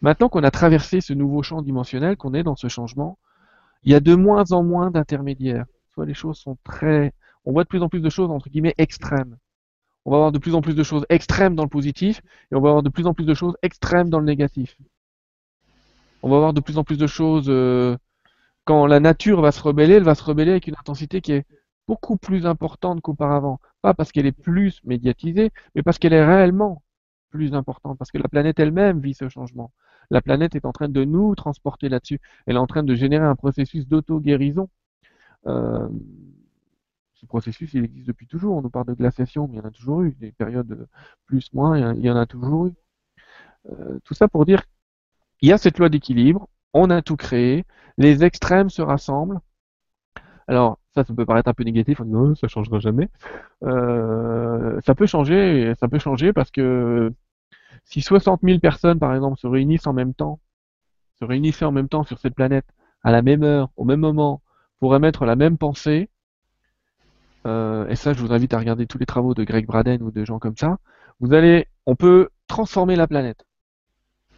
maintenant qu'on a traversé ce nouveau champ dimensionnel, qu'on est dans ce changement, il y a de moins en moins d'intermédiaires. Soit les choses sont très, on voit de plus en plus de choses entre guillemets extrêmes. On va avoir de plus en plus de choses extrêmes dans le positif et on va avoir de plus en plus de choses extrêmes dans le négatif. On va avoir de plus en plus de choses euh, quand la nature va se rebeller, elle va se rebeller avec une intensité qui est beaucoup plus importante qu'auparavant. Pas parce qu'elle est plus médiatisée, mais parce qu'elle est réellement plus importante, parce que la planète elle-même vit ce changement. La planète est en train de nous transporter là-dessus. Elle est en train de générer un processus d'auto-guérison. Euh, ce processus, il existe depuis toujours. On nous parle de glaciation, mais il y en a toujours eu. Des périodes plus, moins, il y en a toujours eu. Euh, tout ça pour dire il y a cette loi d'équilibre, on a tout créé, les extrêmes se rassemblent. Alors, ça, ça peut paraître un peu négatif, on dit non, ça changera jamais. Euh, ça peut changer, ça peut changer parce que si 60 000 personnes, par exemple, se réunissent en même temps, se réunissaient en même temps sur cette planète, à la même heure, au même moment, pour émettre la même pensée, euh, et ça, je vous invite à regarder tous les travaux de Greg Braden ou de gens comme ça, vous allez, on peut transformer la planète.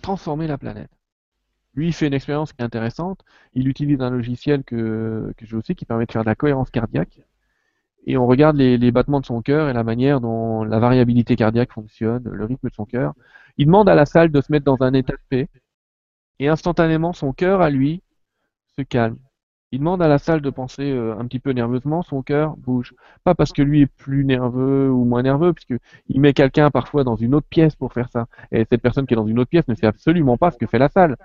Transformer la planète. Lui, il fait une expérience qui est intéressante. Il utilise un logiciel que, que je sais qui permet de faire de la cohérence cardiaque. Et on regarde les, battements de son cœur et la manière dont la variabilité cardiaque fonctionne, le rythme de son cœur. Il demande à la salle de se mettre dans un état de paix. Et instantanément, son cœur, à lui, se calme. Il demande à la salle de penser euh, un petit peu nerveusement, son cœur bouge. Pas parce que lui est plus nerveux ou moins nerveux, puisque il met quelqu'un parfois dans une autre pièce pour faire ça. Et cette personne qui est dans une autre pièce ne sait absolument pas ce que fait la salle.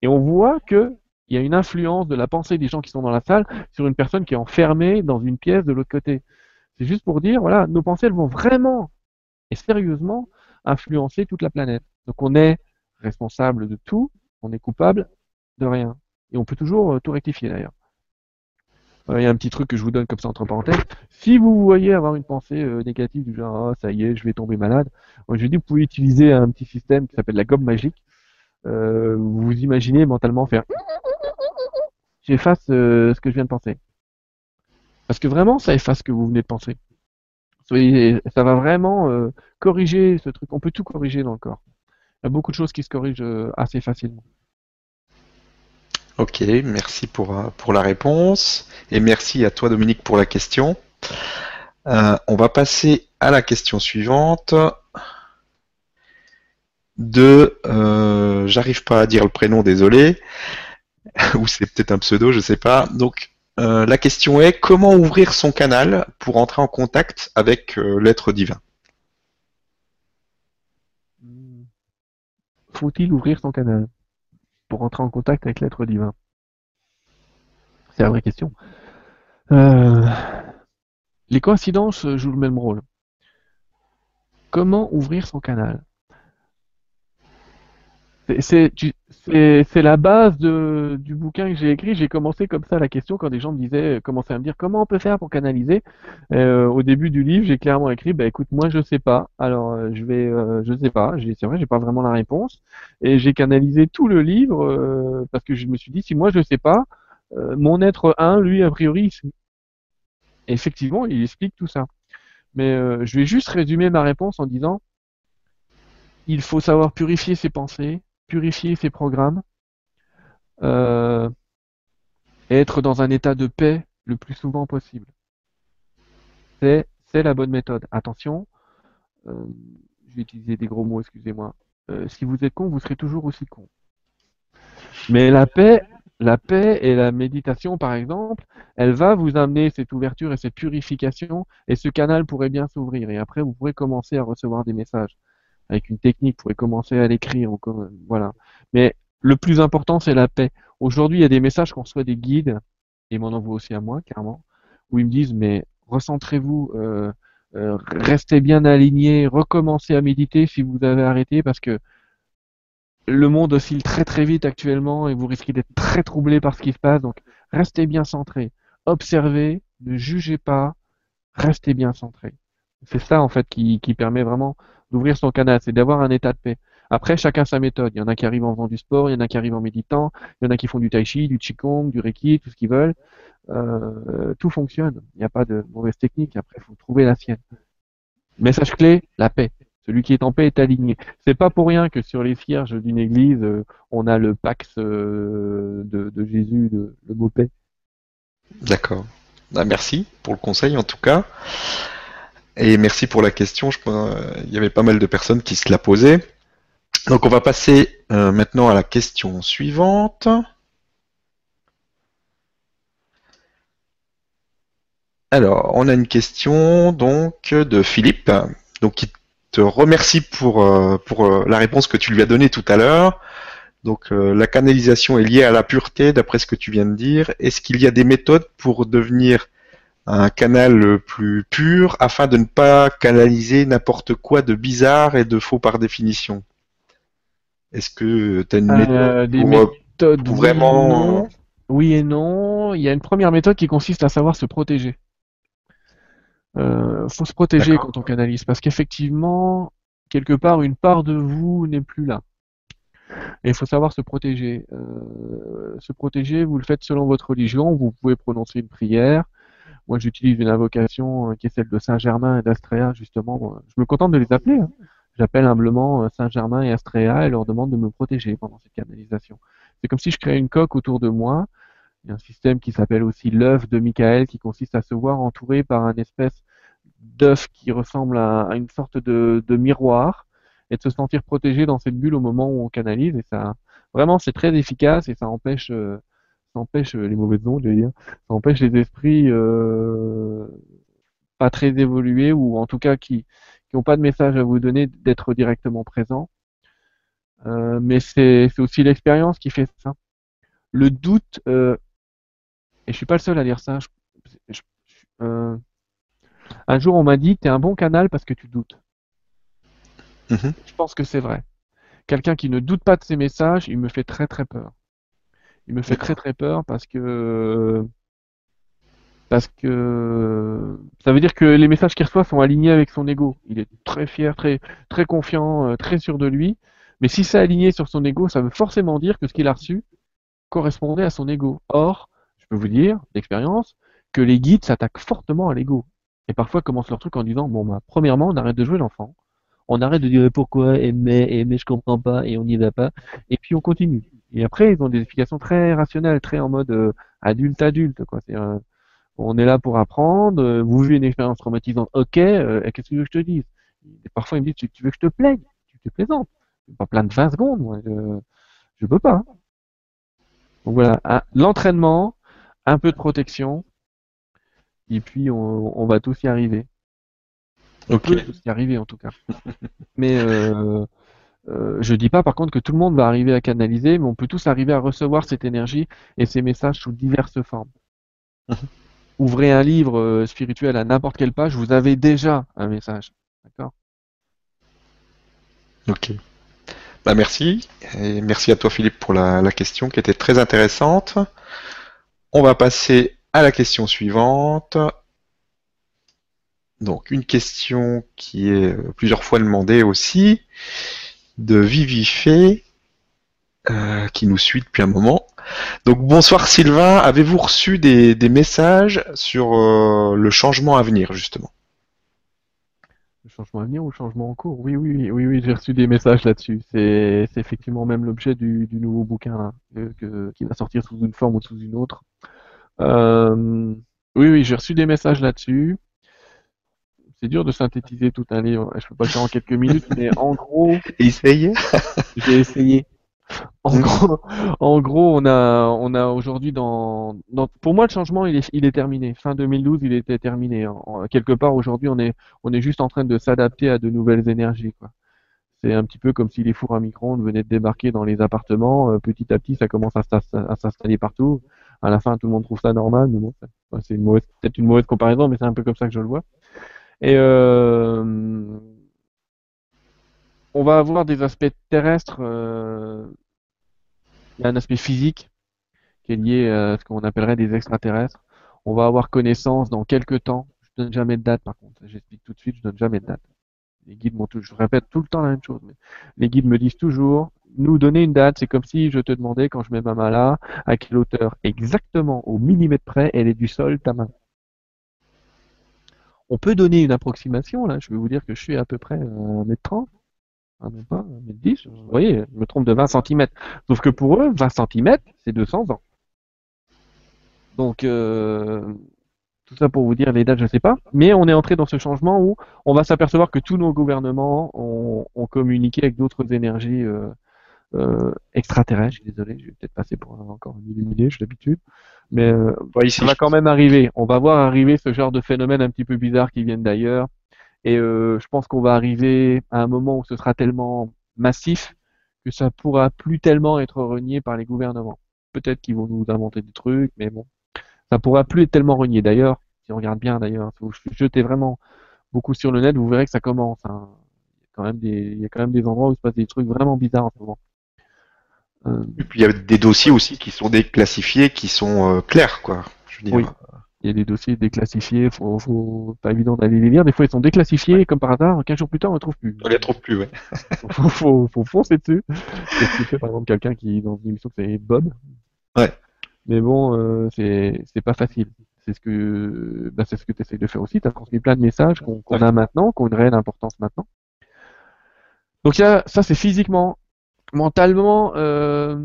Et on voit que il y a une influence de la pensée des gens qui sont dans la salle sur une personne qui est enfermée dans une pièce de l'autre côté. C'est juste pour dire, voilà, nos pensées, elles vont vraiment et sérieusement influencer toute la planète. Donc on est responsable de tout, on est coupable de rien. Et on peut toujours euh, tout rectifier d'ailleurs. Il y a un petit truc que je vous donne comme ça entre parenthèses. Si vous voyez avoir une pensée euh, négative du genre, oh, ça y est, je vais tomber malade, je dis, vous pouvez utiliser un petit système qui s'appelle la gomme magique euh, vous imaginez mentalement faire j'efface euh, ce que je viens de penser. Parce que vraiment, ça efface ce que vous venez de penser. Ça va vraiment euh, corriger ce truc. On peut tout corriger dans le corps. Il y a beaucoup de choses qui se corrigent assez facilement. Ok, merci pour, pour la réponse. Et merci à toi Dominique pour la question. on va passer à la question suivante de euh, j'arrive pas à dire le prénom, désolé, ou c'est peut-être un pseudo, je sais pas. Donc euh, la question est comment ouvrir son canal pour entrer en contact avec euh, l'être divin? Faut-il ouvrir son canal? Pour entrer en contact avec l'être divin C'est la vraie question. les coïncidences jouent le même rôle. Comment ouvrir son canal? C'est la base de, du bouquin que j'ai écrit. J'ai commencé comme ça la question quand des gens me disaient, commençaient à me dire comment on peut faire pour canaliser? Euh, au début du livre, j'ai clairement écrit, bah écoute, moi je sais pas. Alors euh, je vais, euh, je sais pas. C'est vrai, j'ai pas vraiment la réponse. Et j'ai canalisé tout le livre euh, parce que je me suis dit, si moi je sais pas, euh, mon être 1, lui a priori, effectivement, il explique tout ça. Mais je vais juste résumer ma réponse en disant, il faut savoir purifier ses pensées, purifier ses programmes, euh, et être dans un état de paix le plus souvent possible. C'est, la bonne méthode. Attention, euh, je vais utiliser des gros mots, excusez-moi. Euh, si vous êtes con, vous serez toujours aussi con. Mais la paix, la paix et la méditation, par exemple, elle va vous amener cette ouverture et cette purification, et ce canal pourrait bien s'ouvrir. Et après, vous pourrez commencer à recevoir des messages avec une technique, vous pourrez commencer à l'écrire. Voilà. Mais le plus important, c'est la paix. Aujourd'hui, il y a des messages qu'on reçoit des guides, et m'en envoient aussi à moi, carrément, où ils me disent, mais recentrez-vous, euh, euh, restez bien alignés, recommencez à méditer si vous avez arrêté, parce que le monde oscille très très vite actuellement et vous risquez d'être très troublé par ce qui se passe. Donc, restez bien centré. Observez, ne jugez pas, restez bien centré. C'est ça, en fait, qui, qui permet vraiment d'ouvrir son canal, c'est d'avoir un état de paix. Après, chacun sa méthode. Il y en a qui arrivent en faisant du sport, il y en a qui arrivent en méditant, il y en a qui font du tai chi, du qigong, du reiki, tout ce qu'ils veulent. Euh, tout fonctionne. Il n'y a pas de mauvaise technique. Après, il faut trouver la sienne. Message clé, la paix. Celui qui est en paix est aligné. C'est pas pour rien que sur les cierges d'une église, euh, on a le pax euh, de, de, Jésus, de, le mot paix. D'accord. Bah, merci pour le conseil en tout cas. Et merci pour la question. Euh, il y avait pas mal de personnes qui se la posaient. Donc on va passer euh, maintenant à la question suivante. Alors, on a une question donc de Philippe, donc qui te remercie pour, euh, pour la réponse que tu lui as donnée tout à l'heure. Donc la canalisation est liée à la pureté, d'après ce que tu viens de dire. Est-ce qu'il y a des méthodes pour devenir un canal plus pur afin de ne pas canaliser n'importe quoi de bizarre et de faux par définition Est-ce que tu as une euh, méthode pour, vraiment... Oui, et non. Il y a une première méthode qui consiste à savoir se protéger. Euh, faut se protéger quand on canalise parce qu'effectivement, quelque part, une part de vous n'est plus là. Et il faut savoir se protéger. Euh, se protéger, vous le faites selon votre religion. Vous pouvez prononcer une prière, moi, j'utilise une invocation euh, qui est celle de Saint-Germain et d'Astréa, justement. Je me contente de les appeler. Hein. J'appelle humblement euh, Saint-Germain et Astréa et leur demande de me protéger pendant cette canalisation. C'est comme si je créais une coque autour de moi. Il y a un système qui s'appelle aussi l'œuf de Michael, qui consiste à se voir entouré par un espèce d'œuf qui ressemble à, une sorte de, miroir et de se sentir protégé dans cette bulle au moment où on canalise. Et ça, vraiment, c'est très efficace et ça empêche euh, ça empêche euh, les mauvaises ondes, je dire, ça empêche les esprits euh, pas très évolués ou en tout cas qui n'ont pas de message à vous donner d'être directement présents. Euh, mais c'est aussi l'expérience qui fait ça. Le doute, et je suis pas le seul à dire ça. un jour, on m'a dit, tu es un bon canal parce que tu doutes. Mm-hmm. Je pense que c'est vrai. Quelqu'un qui ne doute pas de ses messages, il me fait très très peur. Il me fait très très peur parce que parce que ça veut dire que les messages qu'il reçoit sont alignés avec son ego. Il est très fier, très très confiant, euh, très sûr de lui. Mais si c'est aligné sur son ego, ça veut forcément dire que ce qu'il a reçu correspondait à son ego. Or, je peux vous dire d'expérience que les guides s'attaquent fortement à l'ego. Et parfois commencent leur truc en disant bon bah premièrement on arrête de jouer l'enfant, on arrête de dire pourquoi? Aimer, mais je comprends pas et on n'y va pas, et puis on continue. Et après, ils ont des explications très rationnelles, très en mode euh, adulte adulte quoi. C'est euh, on est là pour apprendre. Euh, vous vivez une expérience traumatisante, ok. qu'est-ce que tu veux que je te dise? Et Parfois, ils me disent tu, veux que je te plaigne? Tu te plaisantes Pas plein de 20 secondes, moi. Je, je peux pas. Donc voilà, l'entraînement, un peu de protection, et puis on, on va tous y arriver. On peut tous y arriver en tout cas. Mais euh, je dis pas par contre que tout le monde va arriver à canaliser, mais on peut tous arriver à recevoir cette énergie et ces messages sous diverses formes. Ouvrez un livre euh, spirituel à n'importe quelle page, vous avez déjà un message. D'accord? Ok. Bah merci. Et merci à toi Philippe pour la, la question qui était très intéressante. On va passer à la question suivante. Donc une question qui est euh, plusieurs fois demandée aussi de Vivifé, euh, qui nous suit depuis un moment. Donc bonsoir Sylvain, avez-vous reçu des, messages sur euh, le changement à venir justement? Le changement à venir ou le changement en cours? Oui, oui, oui, oui, j'ai reçu des messages là-dessus. C'est effectivement même l'objet du, nouveau bouquin qui va sortir sous une forme ou sous une autre. Euh, oui, oui, j'ai reçu des messages là-dessus c'est dur de synthétiser tout un livre. Je peux pas le faire en quelques minutes, mais en gros. Essayez. J'ai essayé. En gros, en gros, on a, on a aujourd'hui dans, dans, pour moi, le changement, il est, il est terminé. Fin 2012, il était terminé. quelque part, aujourd'hui, on est, on est juste en train de s'adapter à de nouvelles énergies, quoi. C'est un petit peu comme si les fours à micro-ondes venaient de débarquer dans les appartements. Euh, petit à petit, ça commence à s'installer partout. À la fin, tout le monde trouve ça normal, mais bon, c'est une mauvaise, peut-être une mauvaise comparaison, mais c'est un peu comme ça que je le vois. Et euh, on va avoir des aspects terrestres. Euh, il y a un aspect physique qui est lié à ce qu'on appellerait des extraterrestres. On va avoir connaissance dans quelques temps. Je donne jamais de date par contre. J'explique tout de suite, je donne jamais de date. Les guides m'ont toujours, je répète tout le temps la même chose. Mais les guides me disent toujours, nous donner une date, c'est comme si je te demandais quand je mets ma main là, à quelle hauteur exactement, au millimètre près, elle est du sol ta main. On peut donner une approximation, là, je vais vous dire que je suis à peu près à 1m30, ah, même pas, 1m10, vous voyez, je me trompe de 20 cm. Sauf que pour eux, 20 cm, c'est 200 ans. Donc, euh, tout ça pour vous dire les dates, je ne sais pas. Mais on est entré dans ce changement où on va s'apercevoir que tous nos gouvernements ont, communiqué avec d'autres énergies euh, euh, extraterrestres. Je suis désolé, je vais peut-être passer pour encore une illuminé, j'ai l'habitude. Mais euh, ça va quand même arriver. On va voir arriver ce genre de phénomènes un petit peu bizarres qui viennent d'ailleurs. Et euh, je pense qu'on va arriver à un moment où ce sera tellement massif que ça pourra plus tellement être renié par les gouvernements. Peut-être qu'ils vont nous inventer des trucs, mais bon, ça pourra plus être tellement renié. D'ailleurs, si on regarde bien, d'ailleurs, si vous jetez vraiment beaucoup sur le net, vous verrez que ça commence. Hein. Il, y a quand même des, il y a quand même des endroits où se passe des trucs vraiment bizarres en ce moment. Et puis il y a des dossiers aussi qui sont déclassifiés, qui sont euh, clairs, quoi. Je veux dire. Oui. Il y a des dossiers déclassifiés, faut, faut pas évident d'aller les lire. Des fois, ils sont déclassifiés, comme par hasard, 15 jours plus tard, on les trouve plus. On les trouve plus, ouais. faut, faut, faut, foncer dessus. C'est fait, par exemple, quelqu'un qui, dans une émission, c'est Bob. Ouais. Mais bon, euh, c'est, c'est pas facile. C'est ce que, bah, c'est ce que tu essayes de faire aussi. Tu as transmis plein de messages qu'on, a maintenant, qui ont une réelle importance maintenant. Donc, ça, ça c'est physiquement mentalement, euh,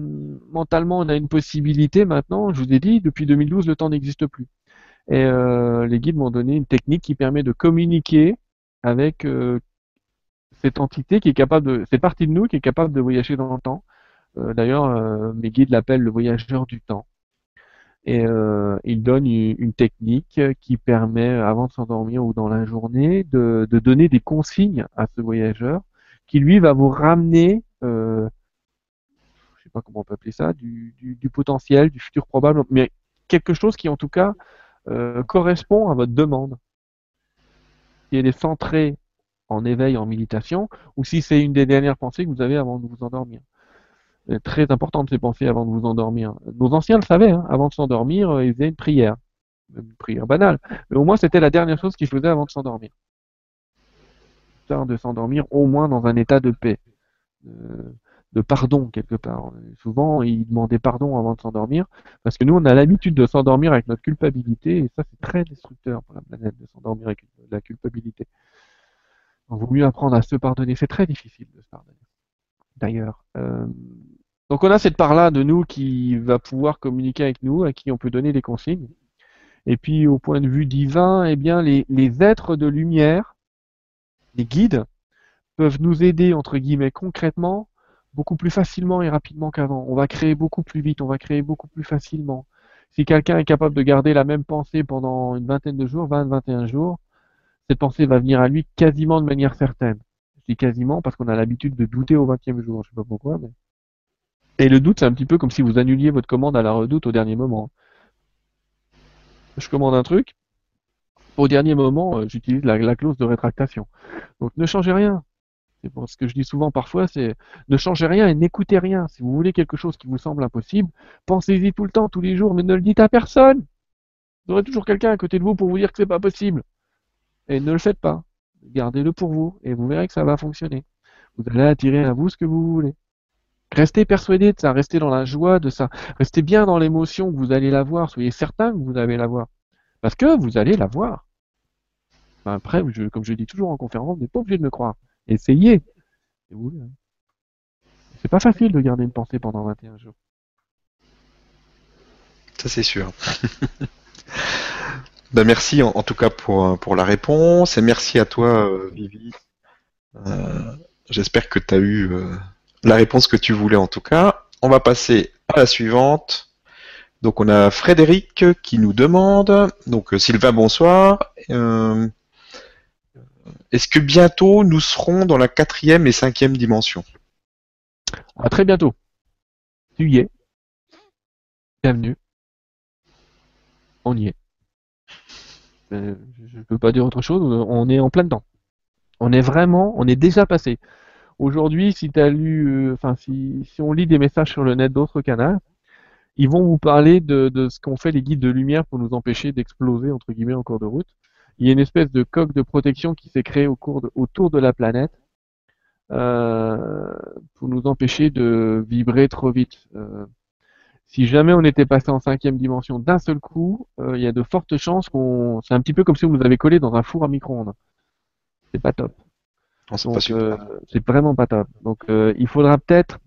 mentalement, on a une possibilité maintenant. Je vous ai dit, depuis 2012, le temps n'existe plus. Et euh, les guides m'ont donné une technique qui permet de communiquer avec euh, cette entité qui est capable de, cette partie de nous qui est capable de voyager dans le temps. D'ailleurs, mes guides l'appellent le voyageur du temps. Et euh, il donne une, technique qui permet, avant de s'endormir ou dans la journée, de, donner des consignes à ce voyageur, qui lui va vous ramener euh, je sais pas comment on peut appeler ça, du, potentiel, du futur probable, mais quelque chose qui en tout cas euh, correspond à votre demande. Si elle est centrée en éveil, en méditation, ou si c'est une des dernières pensées que vous avez avant de vous endormir. C'est très important ces pensées avant de vous endormir. Nos anciens le savaient, hein, avant de s'endormir, euh, ils faisaient une prière. Une prière banale. Mais au moins, c'était la dernière chose qu'ils faisaient avant de s'endormir. De s'endormir au moins dans un état de paix de, pardon quelque part. Souvent, ils demandaient pardon avant de s'endormir, parce que nous, on a l'habitude de s'endormir avec notre culpabilité, et ça, c'est très destructeur pour la planète de s'endormir avec la culpabilité. Vaut mieux apprendre à se pardonner. C'est très difficile de se pardonner. D'ailleurs. Euh... Donc, on a cette part-là de nous qui va pouvoir communiquer avec nous, à qui on peut donner des consignes. Et puis, au point de vue divin, eh bien, les êtres de lumière, les guides, peuvent nous aider, entre guillemets, concrètement, beaucoup plus facilement et rapidement qu'avant. On va créer beaucoup plus vite, on va créer beaucoup plus facilement. Si quelqu'un est capable de garder la même pensée pendant une vingtaine de jours, 20, 21 jours, cette pensée va venir à lui quasiment de manière certaine. Je dis quasiment parce qu'on a l'habitude de douter au 20e jour, je sais pas pourquoi, mais... Et le doute, c'est un petit peu comme si vous annuliez votre commande à la redoute au dernier moment. Je commande un truc, au dernier moment, euh, j'utilise la clause de rétractation. Donc ne changez rien. Ce que je dis souvent parfois, c'est ne changez rien et n'écoutez rien. Si vous voulez quelque chose qui vous semble impossible, pensez-y tout le temps, tous les jours, mais ne le dites à personne. Vous aurez toujours quelqu'un à côté de vous pour vous dire que c'est pas possible. Et ne le faites pas. Gardez-le pour vous et vous verrez que ça va fonctionner. Vous allez attirer à vous ce que vous voulez. Restez persuadé de ça, restez dans la joie de ça, restez bien dans l'émotion que vous allez l'avoir, soyez certain que vous allez l'avoir. Parce que vous allez l'avoir. Après, comme je dis toujours en conférence, vous n'êtes pas obligé de me croire. Essayez. Hein. C'est pas facile de garder une pensée pendant 21 jours. Ça c'est sûr. ben, merci en, tout cas pour, pour la réponse et merci à toi euh, Vivi. Euh, j'espère que tu as eu euh, la réponse que tu voulais en tout cas. On va passer à la suivante. Donc on a Frédéric qui nous demande, donc Sylvain bonsoir, est-ce que bientôt nous serons dans la quatrième et cinquième dimension? À très bientôt. Tu y es. Bienvenue. On y est. Euh, je ne peux pas dire autre chose. On est en plein dedans. On est vraiment, on est déjà passé. Aujourd'hui, si as lu, euh, enfin si, si, on lit des messages sur le net d'autres canaux, ils vont vous parler de, de ce qu'ont fait les guides de lumière pour nous empêcher d'exploser entre guillemets en cours de route. Il y a une espèce de coque de protection qui s'est créée au cours de- autour de la planète euh, pour nous empêcher de vibrer trop vite. Euh, si jamais on était passé en cinquième dimension d'un seul coup, euh, il y a de fortes chances qu'on. C'est un petit peu comme si vous nous avez collé dans un four à micro-ondes. C'est pas top. C'est super. euh, c'est vraiment pas top. Donc, il faudra peut-être.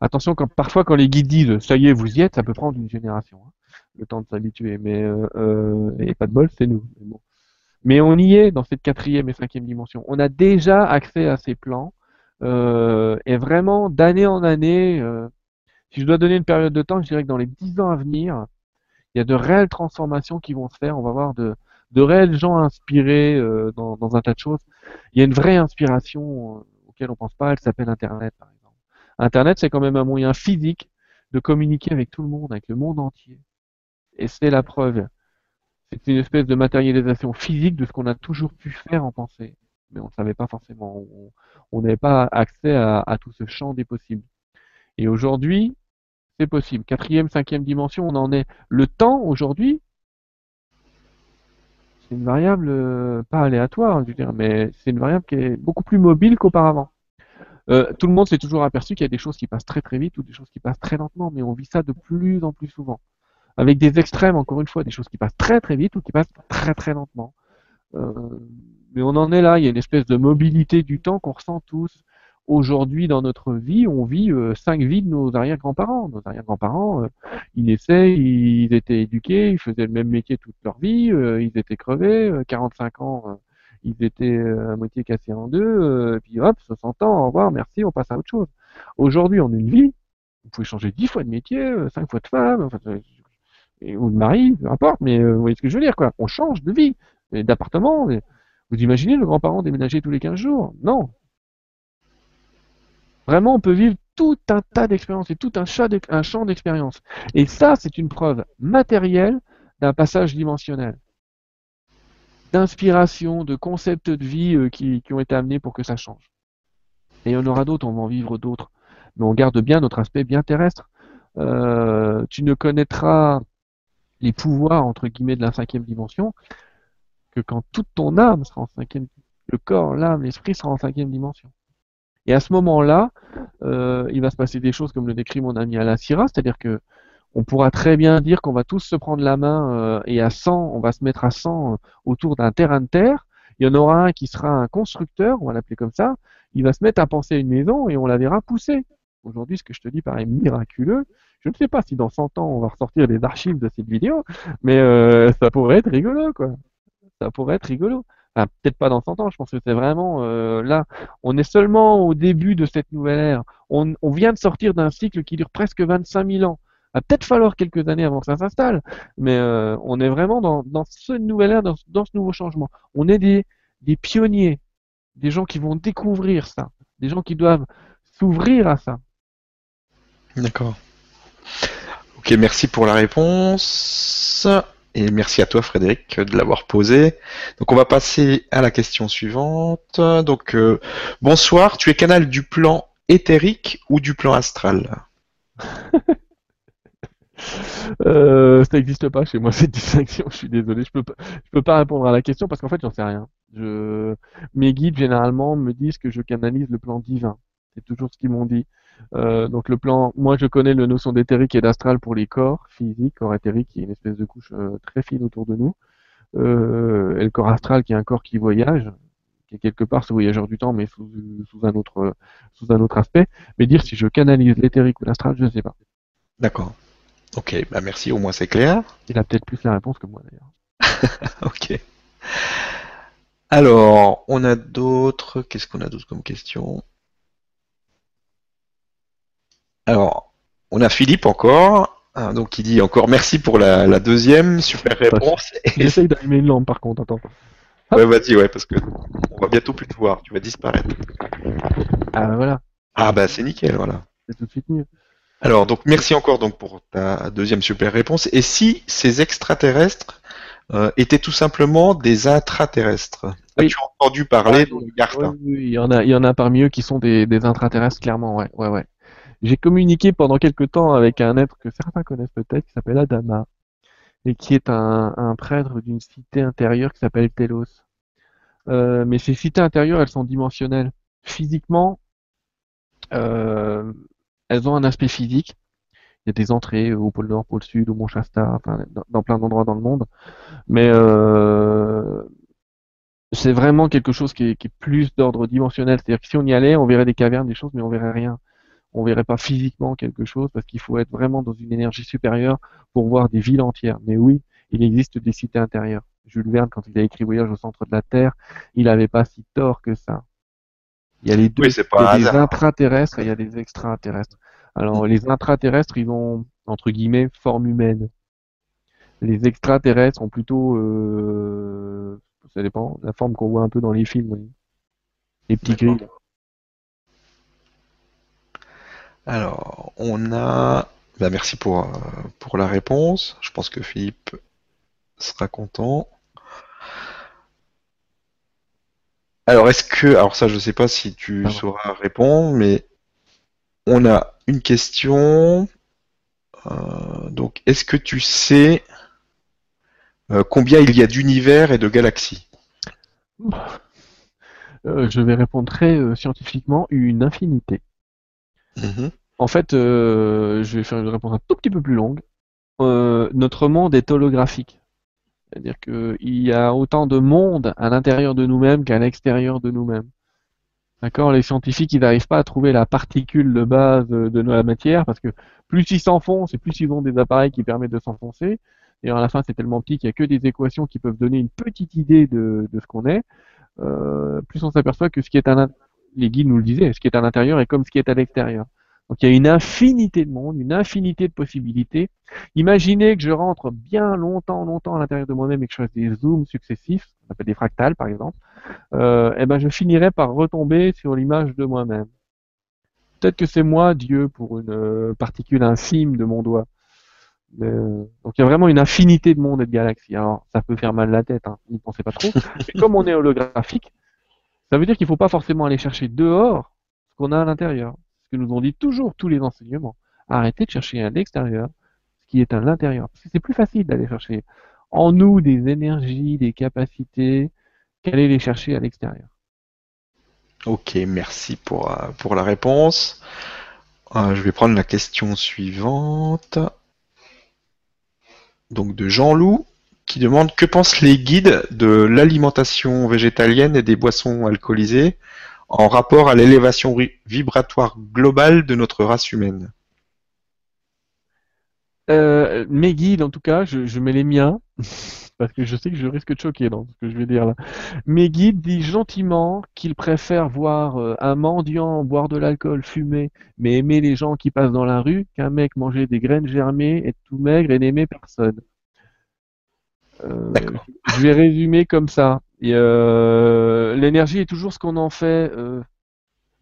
Attention, quand, parfois, quand les guides disent ça y est, vous y êtes, ça peut prendre une génération. hein, le temps de s'habituer. Mais euh, euh, et pas de bol, c'est nous. Mais, bon. Mais on y est dans cette quatrième et cinquième dimension. On a déjà accès à ces plans. euh, et vraiment, d'année en année, euh, si je dois donner une période de temps, je dirais que dans les dix ans à venir, il y a de réelles transformations qui vont se faire. On va voir de, de réels gens inspirés euh, dans, dans un tas de choses. Il y a une vraie inspiration euh, auquel on pense pas. Elle s'appelle Internet, par exemple. Internet, c'est quand même un moyen physique de communiquer avec tout le monde, avec le monde entier. Et c'est la preuve. C'est une espèce de matérialisation physique de ce qu'on a toujours pu faire en pensée. Mais on ne savait pas forcément. On- n'avait pas accès à, à tout ce champ des possibles. Et aujourd'hui, c'est possible. Quatrième, cinquième dimension, on en est. Le temps, aujourd'hui, c'est une variable euh, pas aléatoire, je veux dire, mais c'est une variable qui est beaucoup plus mobile qu'auparavant. Euh, tout le monde s'est toujours aperçu qu'il y a des choses qui passent très très vite ou des choses qui passent très lentement, mais on vit ça de plus en plus souvent. Avec des extrêmes, encore une fois, des choses qui passent très très vite ou qui passent très très lentement. Euh, mais on en est là, il y a une espèce de mobilité du temps qu'on ressent tous. Aujourd'hui, dans notre vie, on vit euh, cinq vies de nos arrière-grands-parents. Nos arrière-grands-parents, euh, ils naissaient, ils étaient éduqués, ils faisaient le même métier toute leur vie, euh, ils étaient crevés, euh, 45 ans, euh, ils étaient euh, à moitié cassés en deux, euh, puis hop, 60 ans, au revoir, merci, on passe à autre chose. Aujourd'hui, en une vie, vous pouvez changer dix fois de métier, euh, cinq fois de femme, enfin, euh, et- ou de mari, peu importe, mais euh, vous voyez ce que je veux dire, quoi. On change de vie, d'appartement. Vous imaginez le grand-parent déménager tous les 15 jours? Non. Vraiment, on peut vivre tout un tas d'expériences et tout un, champ d'expériences. Et ça, c'est une preuve matérielle d'un passage dimensionnel, d'inspiration, de concepts de vie euh, qui, qui ont été amenés pour que ça change. Et il y en aura d'autres, on va en vivre d'autres. Mais on garde bien notre aspect bien terrestre. Euh, tu ne connaîtras les pouvoirs, entre guillemets, de la cinquième dimension que quand toute ton âme sera en cinquième, le corps, l'âme, l'esprit sera en cinquième dimension. Et à ce moment-là, euh, il va se passer des choses comme le décrit mon ami Alain Syrah, c'est-à-dire que on pourra très bien dire qu'on va tous se prendre la main euh, et à 100, on va se mettre à 100 euh, autour d'un terrain de terre. Il y en aura un qui sera un constructeur, on va l'appeler comme ça. Il va se mettre à penser à une maison et on la verra pousser. Aujourd'hui, ce que je te dis paraît miraculeux. Je ne sais pas si dans 100 ans, on va ressortir les archives de cette vidéo, mais euh, ça pourrait être rigolo, quoi. Ça pourrait être rigolo. Peut-être pas dans 100 ans, je pense que c'est vraiment euh, là. On est seulement au début de cette nouvelle ère. On, vient de sortir d'un cycle qui dure presque 25 000 ans. Il va peut-être falloir quelques années avant que ça s'installe, mais euh, on est vraiment dans, ce nouvel ère, dans, ce nouveau changement. On est des pionniers, des gens qui vont découvrir ça, des gens qui doivent s'ouvrir à ça. D'accord. Ok, merci pour la réponse. Et merci à toi, Frédéric, de l'avoir posée. Donc, on va passer à la question suivante. Donc, euh, bonsoir, tu es canal du plan éthérique ou du plan astral? Euh, ça n'existe pas chez moi cette distinction. Je suis désolé, je peux pas, je peux pas répondre à la question parce qu'en fait j'en sais rien. Je, mes guides généralement me disent que je canalise le plan divin. C'est toujours ce qu'ils m'ont dit. Euh, donc le plan, moi je connais la notion d'éthérique et d'astral pour les corps physiques, corps éthérique qui est une espèce de couche euh, très fine autour de nous, euh, et le corps astral qui est un corps qui voyage, qui est quelque part ce voyageur du temps mais sous, sous un autre sous un autre aspect. Mais dire si je canalise l'éthérique ou l'astral, je ne sais pas. D'accord. Ok, bah merci, au moins c'est clair. Il a peut-être plus la réponse que moi d'ailleurs. Ok. Alors, on a d'autres. Qu'est-ce qu'on a d'autre comme question? Alors, on a Philippe encore, hein, donc qui dit encore merci pour la, la deuxième super réponse. Et J'essaye d'allumer une lampe par contre, attends. ouais, vas-y, ouais, parce que on va bientôt plus te voir, tu vas disparaître. Ah voilà, Ah bah c'est nickel, voilà. c'est tout de suite mieux. Alors, donc merci encore donc pour ta deuxième super réponse. Et si ces extraterrestres euh, étaient tout simplement des intraterrestres? Oui. As-tu entendu parler Ah, de oui, il y en a, il y en a parmi eux qui sont des, des intraterrestres, clairement, ouais, ouais, ouais. J'ai communiqué pendant quelques temps avec un être que certains connaissent peut-être, qui s'appelle Adama. et qui est un, un prêtre d'une cité intérieure qui s'appelle Telos. Euh, mais ces cités intérieures, elles sont dimensionnelles. Physiquement, euh, elles ont un aspect physique. Il y a des entrées au pôle Nord, pôle Sud, au Mont Shasta, enfin, dans, plein d'endroits dans le monde. Mais euh, c'est vraiment quelque chose qui est, qui est plus d'ordre dimensionnel. C'est-à-dire que si on y allait, on verrait des cavernes, des choses, mais on verrait rien. On verrait pas physiquement quelque chose parce qu'il faut être vraiment dans une énergie supérieure pour voir des villes entières. Mais oui, il existe des cités intérieures. Jules Verne, quand il a écrit Voyage au centre de la Terre, il n'avait pas si tort que ça. Il y a les deux. Oui, c'est Il y a des intraterrestres et il y a des extraterrestres. Alors, les intraterrestres, ils ont, entre guillemets, forme humaine. Les extraterrestres ont plutôt, euh, ça dépend, la forme qu'on voit un peu dans les films, oui. Les petits grilles. Alors, on a. Bah, merci pour, euh, pour la réponse. Je pense que Philippe sera content. Alors, est-ce que. Alors, ça, je sais pas si tu Pardon. sauras répondre, mais on a une question. Euh, donc, est-ce que tu sais euh, combien il y a d'univers et de galaxies? Euh, je vais répondre très scientifiquement, une infinité. Mhm. En fait, euh, je vais faire une réponse un tout petit peu plus longue. Euh, notre monde est holographique. C'est-à-dire qu'il y a autant de monde à l'intérieur de nous-mêmes qu'à l'extérieur de nous-mêmes. D'accord? Les scientifiques, ils n'arrivent pas à trouver la particule de base de la matière parce que plus ils s'enfoncent et plus ils ont des appareils qui permettent de s'enfoncer. Et à la fin, c'est tellement petit qu'il n'y a que des équations qui peuvent donner une petite idée de, ce qu'on est. Euh, plus on s'aperçoit que ce qui est à les guides nous le disaient, ce qui est à l'intérieur est comme ce qui est à l'extérieur. Donc il y a une infinité de mondes, une infinité de possibilités. Imaginez que je rentre bien longtemps, longtemps à l'intérieur de moi-même et que je fasse des zooms successifs, on appelle des fractales par exemple, euh, et ben je finirai par retomber sur l'image de moi-même. Peut-être que c'est moi, Dieu, pour une euh, particule infime de mon doigt. Euh, donc il y a vraiment une infinité de mondes et de galaxies. Alors ça peut faire mal la tête, hein, n'y pensez pas trop. Mais comme on est holographique, ça veut dire qu'il ne faut pas forcément aller chercher dehors ce qu'on a à l'intérieur. Ce que nous ont dit toujours tous les enseignements. Arrêtez de chercher à l'extérieur ce qui est à l'intérieur. Parce que c'est plus facile d'aller chercher en nous des énergies, des capacités, qu'aller les chercher à l'extérieur. Ok, merci pour, euh, pour la réponse. Euh, je vais prendre la question suivante. Donc de Jean-Loup qui demande que pensent les guides de l'alimentation végétalienne et des boissons alcoolisées en rapport à l'élévation vibratoire globale de notre race humaine? Euh, mes guides, en tout cas, je, je mets les miens, parce que je sais que je risque de choquer dans ce que je vais dire là. Mes guides disent gentiment qu'ils préfèrent voir euh, un mendiant boire de l'alcool, fumer, mais aimer les gens qui passent dans la rue, qu'un mec manger des graines germées, être tout maigre et n'aimer personne. Euh, je vais résumer comme ça. Euh, l'énergie est toujours ce qu'on en fait. euh,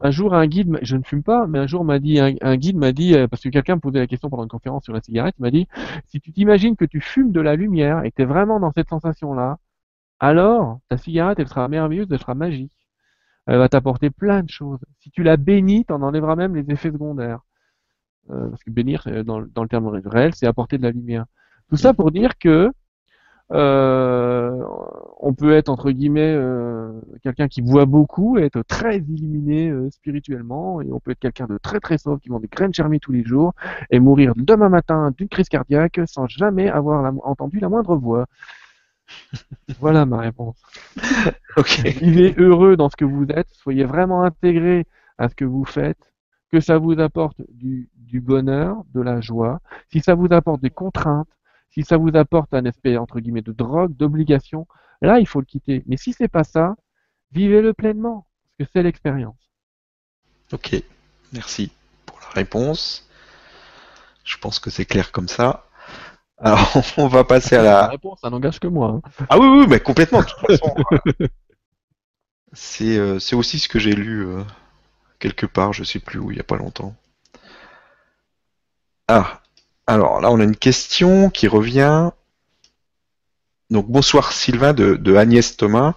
un jour, un guide, je ne fume pas, mais un jour m'a dit, un, un guide m'a dit, parce que quelqu'un me posait la question pendant une conférence sur la cigarette, il m'a dit, si tu t'imagines que tu fumes de la lumière et que tu es vraiment dans cette sensation-là, alors ta cigarette, elle sera merveilleuse, elle sera magique. Elle va t'apporter plein de choses. Si tu la bénis, t'en enlèveras même les effets secondaires. Euh, parce que bénir, dans, dans le terme réel, c'est apporter de la lumière. Tout ça pour dire que euh, on peut être entre guillemets euh, quelqu'un qui boit beaucoup, et être très illuminé euh, spirituellement, et on peut être quelqu'un de très très sauve qui mange des graines germées tous les jours et mourir demain matin d'une crise cardiaque sans jamais avoir la- entendu la moindre voix. voilà ma réponse. Ok. Vivez heureux dans ce que vous êtes, soyez vraiment intégrés à ce que vous faites, que ça vous apporte du, du bonheur, de la joie, si ça vous apporte des contraintes, si ça vous apporte un aspect entre guillemets de drogue, d'obligation, là il faut le quitter. Mais si c'est pas ça, vivez-le pleinement, parce que c'est l'expérience. Ok. Merci pour la réponse. Je pense que c'est clair comme ça. Alors, on va passer à La la, réponse, ça n'engage que moi. hein. Ah oui, oui, mais complètement, de toute façon. euh, c'est euh, aussi ce que j'ai lu euh, quelque part, je sais plus où, il y a pas longtemps. Ah, alors là, on a une question qui revient. Donc, bonsoir Sylvain de, de Agnès Thomas.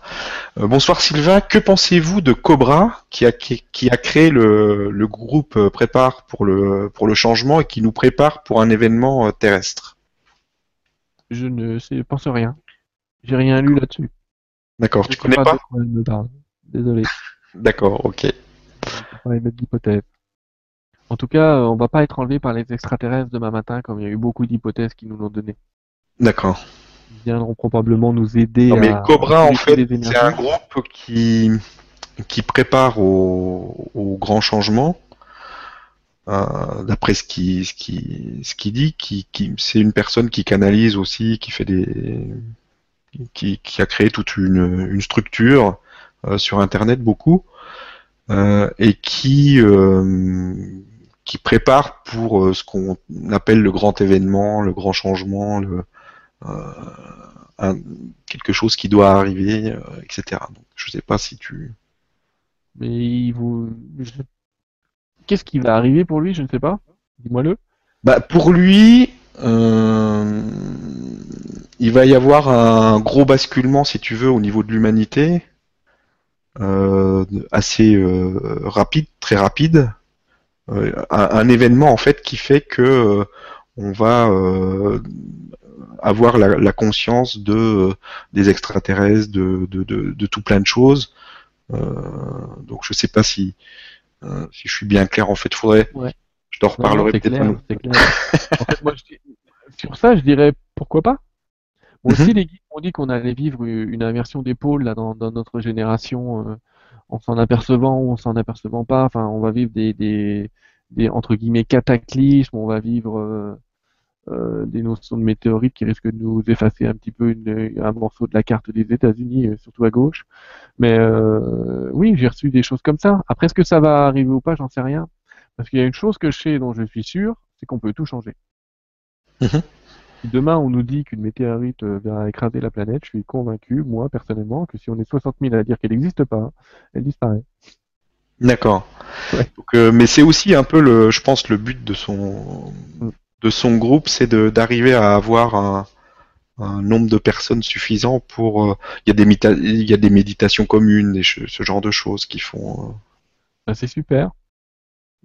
Euh, bonsoir Sylvain, que pensez-vous de Cobra qui a, qui, qui a créé le, le groupe euh, Prépare pour le, pour le changement et qui nous prépare pour un événement euh, terrestre? Je ne sais, pense rien. J'ai rien lu là-dessus. D'accord, tu connais pas. Désolé. D'accord, ok. Peux pas émettre d'hypothèse. En tout cas, euh, on va pas être enlevé par les extraterrestres demain matin, comme il y a eu beaucoup d'hypothèses qui nous l'ont donné. D'accord. Ils viendront probablement nous aider Non, mais à Cobra, en fait, c'est un groupe qui, qui prépare au, au grand changement. Euh, D'après ce qui, ce qui, ce qui dit, qui, qui, c'est une personne qui canalise aussi, qui fait des, qui, qui a créé toute une, une structure euh, sur Internet beaucoup, euh, et qui, qui prépare pour euh, ce qu'on appelle le grand événement, le grand changement, le, euh, un- quelque chose qui doit arriver, euh, etc. Donc, je sais pas si tu. Mais il vous... je- Qu'est-ce qui va arriver pour lui Je ne sais pas. Dis-moi-le. Bah, pour lui, il va y avoir un gros basculement, si tu veux, au niveau de l'humanité, assez rapide, très rapide. Euh, un, un événement en fait qui fait que euh, on va euh, avoir la, la conscience de des extraterrestres, de, de, de, de tout plein de choses. Donc je sais pas si si je suis bien clair. En fait, faudrait. Ouais. Je t'en reparlerai peut-être. un en fait, moi, je sur ça, je dirais pourquoi pas? Moi aussi, Mhm. les guides m'ont dit qu'on allait vivre une pôles là, dans, dans notre génération, euh, en s'en apercevant ou en s'en apercevant pas. Enfin, on va vivre des, des, des entre guillemets cataclysmes, on va vivre euh, euh, des notions de météorites qui risquent de nous effacer un petit peu un morceau de la carte des États-Unis, euh, surtout à gauche. Mais oui, j'ai reçu des choses comme ça. Après, est-ce que ça va arriver ou pas, j'en sais rien. Parce qu'il y a une chose que je sais dont je suis sûr, c'est qu'on peut tout changer. Si demain on nous dit qu'une météorite euh, va écraser la planète, je suis convaincu, moi personnellement, que si on est 60 000 à dire qu'elle n'existe pas, elle disparaît. D'accord. Ouais. Euh, mais c'est aussi un peu le, je pense, le but de son Mm. de son groupe, c'est d'arriver à avoir un, un nombre de personnes suffisant pour. euh, Il y a des mita- il y a des méditations communes, ch- ce genre de choses qui font. Ben, c'est super.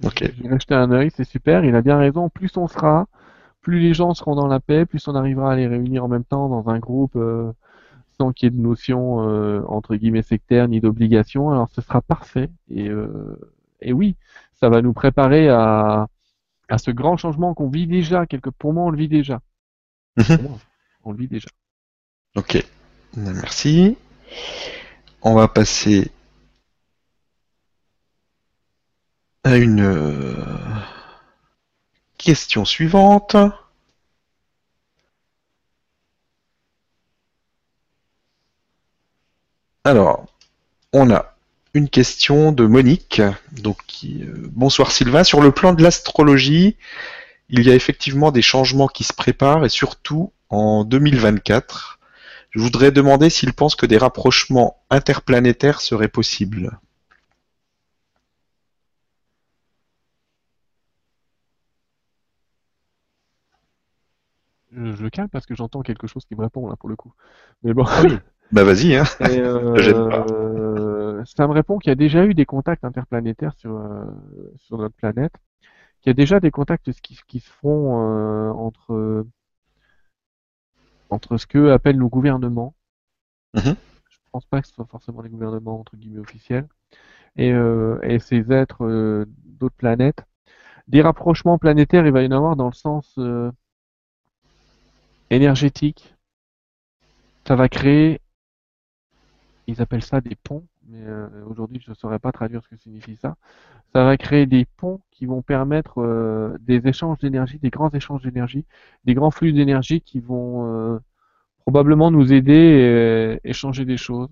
Ok. J'ai jeté un œil, c'est super, il a bien raison. Plus on sera, plus les gens seront dans la paix, plus on arrivera à les réunir en même temps dans un groupe euh, sans qu'il y ait de notion euh, entre guillemets sectaire ni d'obligation. Alors ce sera parfait. Et, euh, et oui, ça va nous préparer à, à ce grand changement qu'on vit déjà. Quelque, pour moi, on le vit déjà. Mhm. Moi, on le vit déjà. Ok. Merci. On va passer à une question suivante. Alors, on a une question de Monique. Donc, euh, bonsoir Sylvain. Sur le plan de l'astrologie, il y a effectivement des changements qui se préparent et surtout en 2024. Je voudrais demander s'il pense que des rapprochements interplanétaires seraient possibles. Je, je calme parce que j'entends quelque chose qui me répond là pour le coup. Mais bon. Bah vas-y, hein. Euh, ça me répond qu'il y a déjà eu des contacts interplanétaires sur, euh, sur notre planète, qu'il y a déjà des contacts qui, qui se font euh, entre, entre ce que appellent nos gouvernements. Mhm. Je pense pas que ce soit forcément les gouvernements entre guillemets officiels, et, et ces êtres d'autres planètes. Des rapprochements planétaires, il va y en avoir dans le sens énergétique. Ça va créer ils appellent ça des ponts, mais euh, aujourd'hui je ne saurais pas traduire ce que signifie ça. Ça va créer des ponts qui vont permettre euh, des échanges d'énergie, des grands échanges d'énergie, des grands flux d'énergie qui vont euh, probablement nous aider et échanger des choses.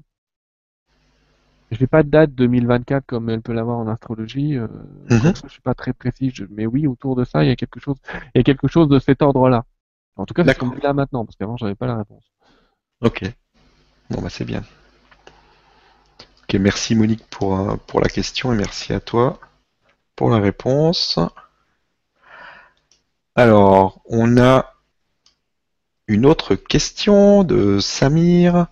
Je n'ai pas de date 2024 comme elle peut l'avoir en astrologie. euh, Mhm. je suis pas très précis, je- mais oui, autour de ça, il y a quelque chose, il y a quelque chose de cet ordre-là. En tout cas, c'est là maintenant, parce qu'avant, j'avais pas la réponse. Ok. Bon bah c'est bien. Ok, merci Monique pour, euh, pour la question et merci à toi pour la réponse. Alors, on a une autre question de Samir.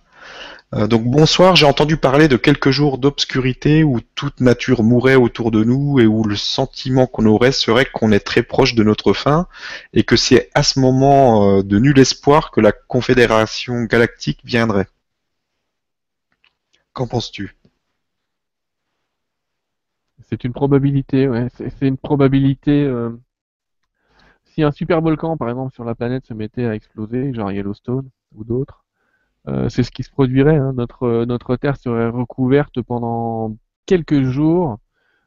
Euh, donc bonsoir, j'ai entendu parler de quelques jours d'obscurité où toute nature mourrait autour de nous et où le sentiment qu'on aurait serait qu'on est très proche de notre fin et que c'est à ce moment euh, de nul espoir que la Confédération galactique viendrait. Qu'en penses-tu? C'est une probabilité, ouais. C'est une probabilité. Euh, si un super volcan, par exemple, sur la planète se mettait à exploser, genre Yellowstone ou d'autres, euh, c'est ce qui se produirait. Hein. Notre, notre Terre serait recouverte pendant quelques jours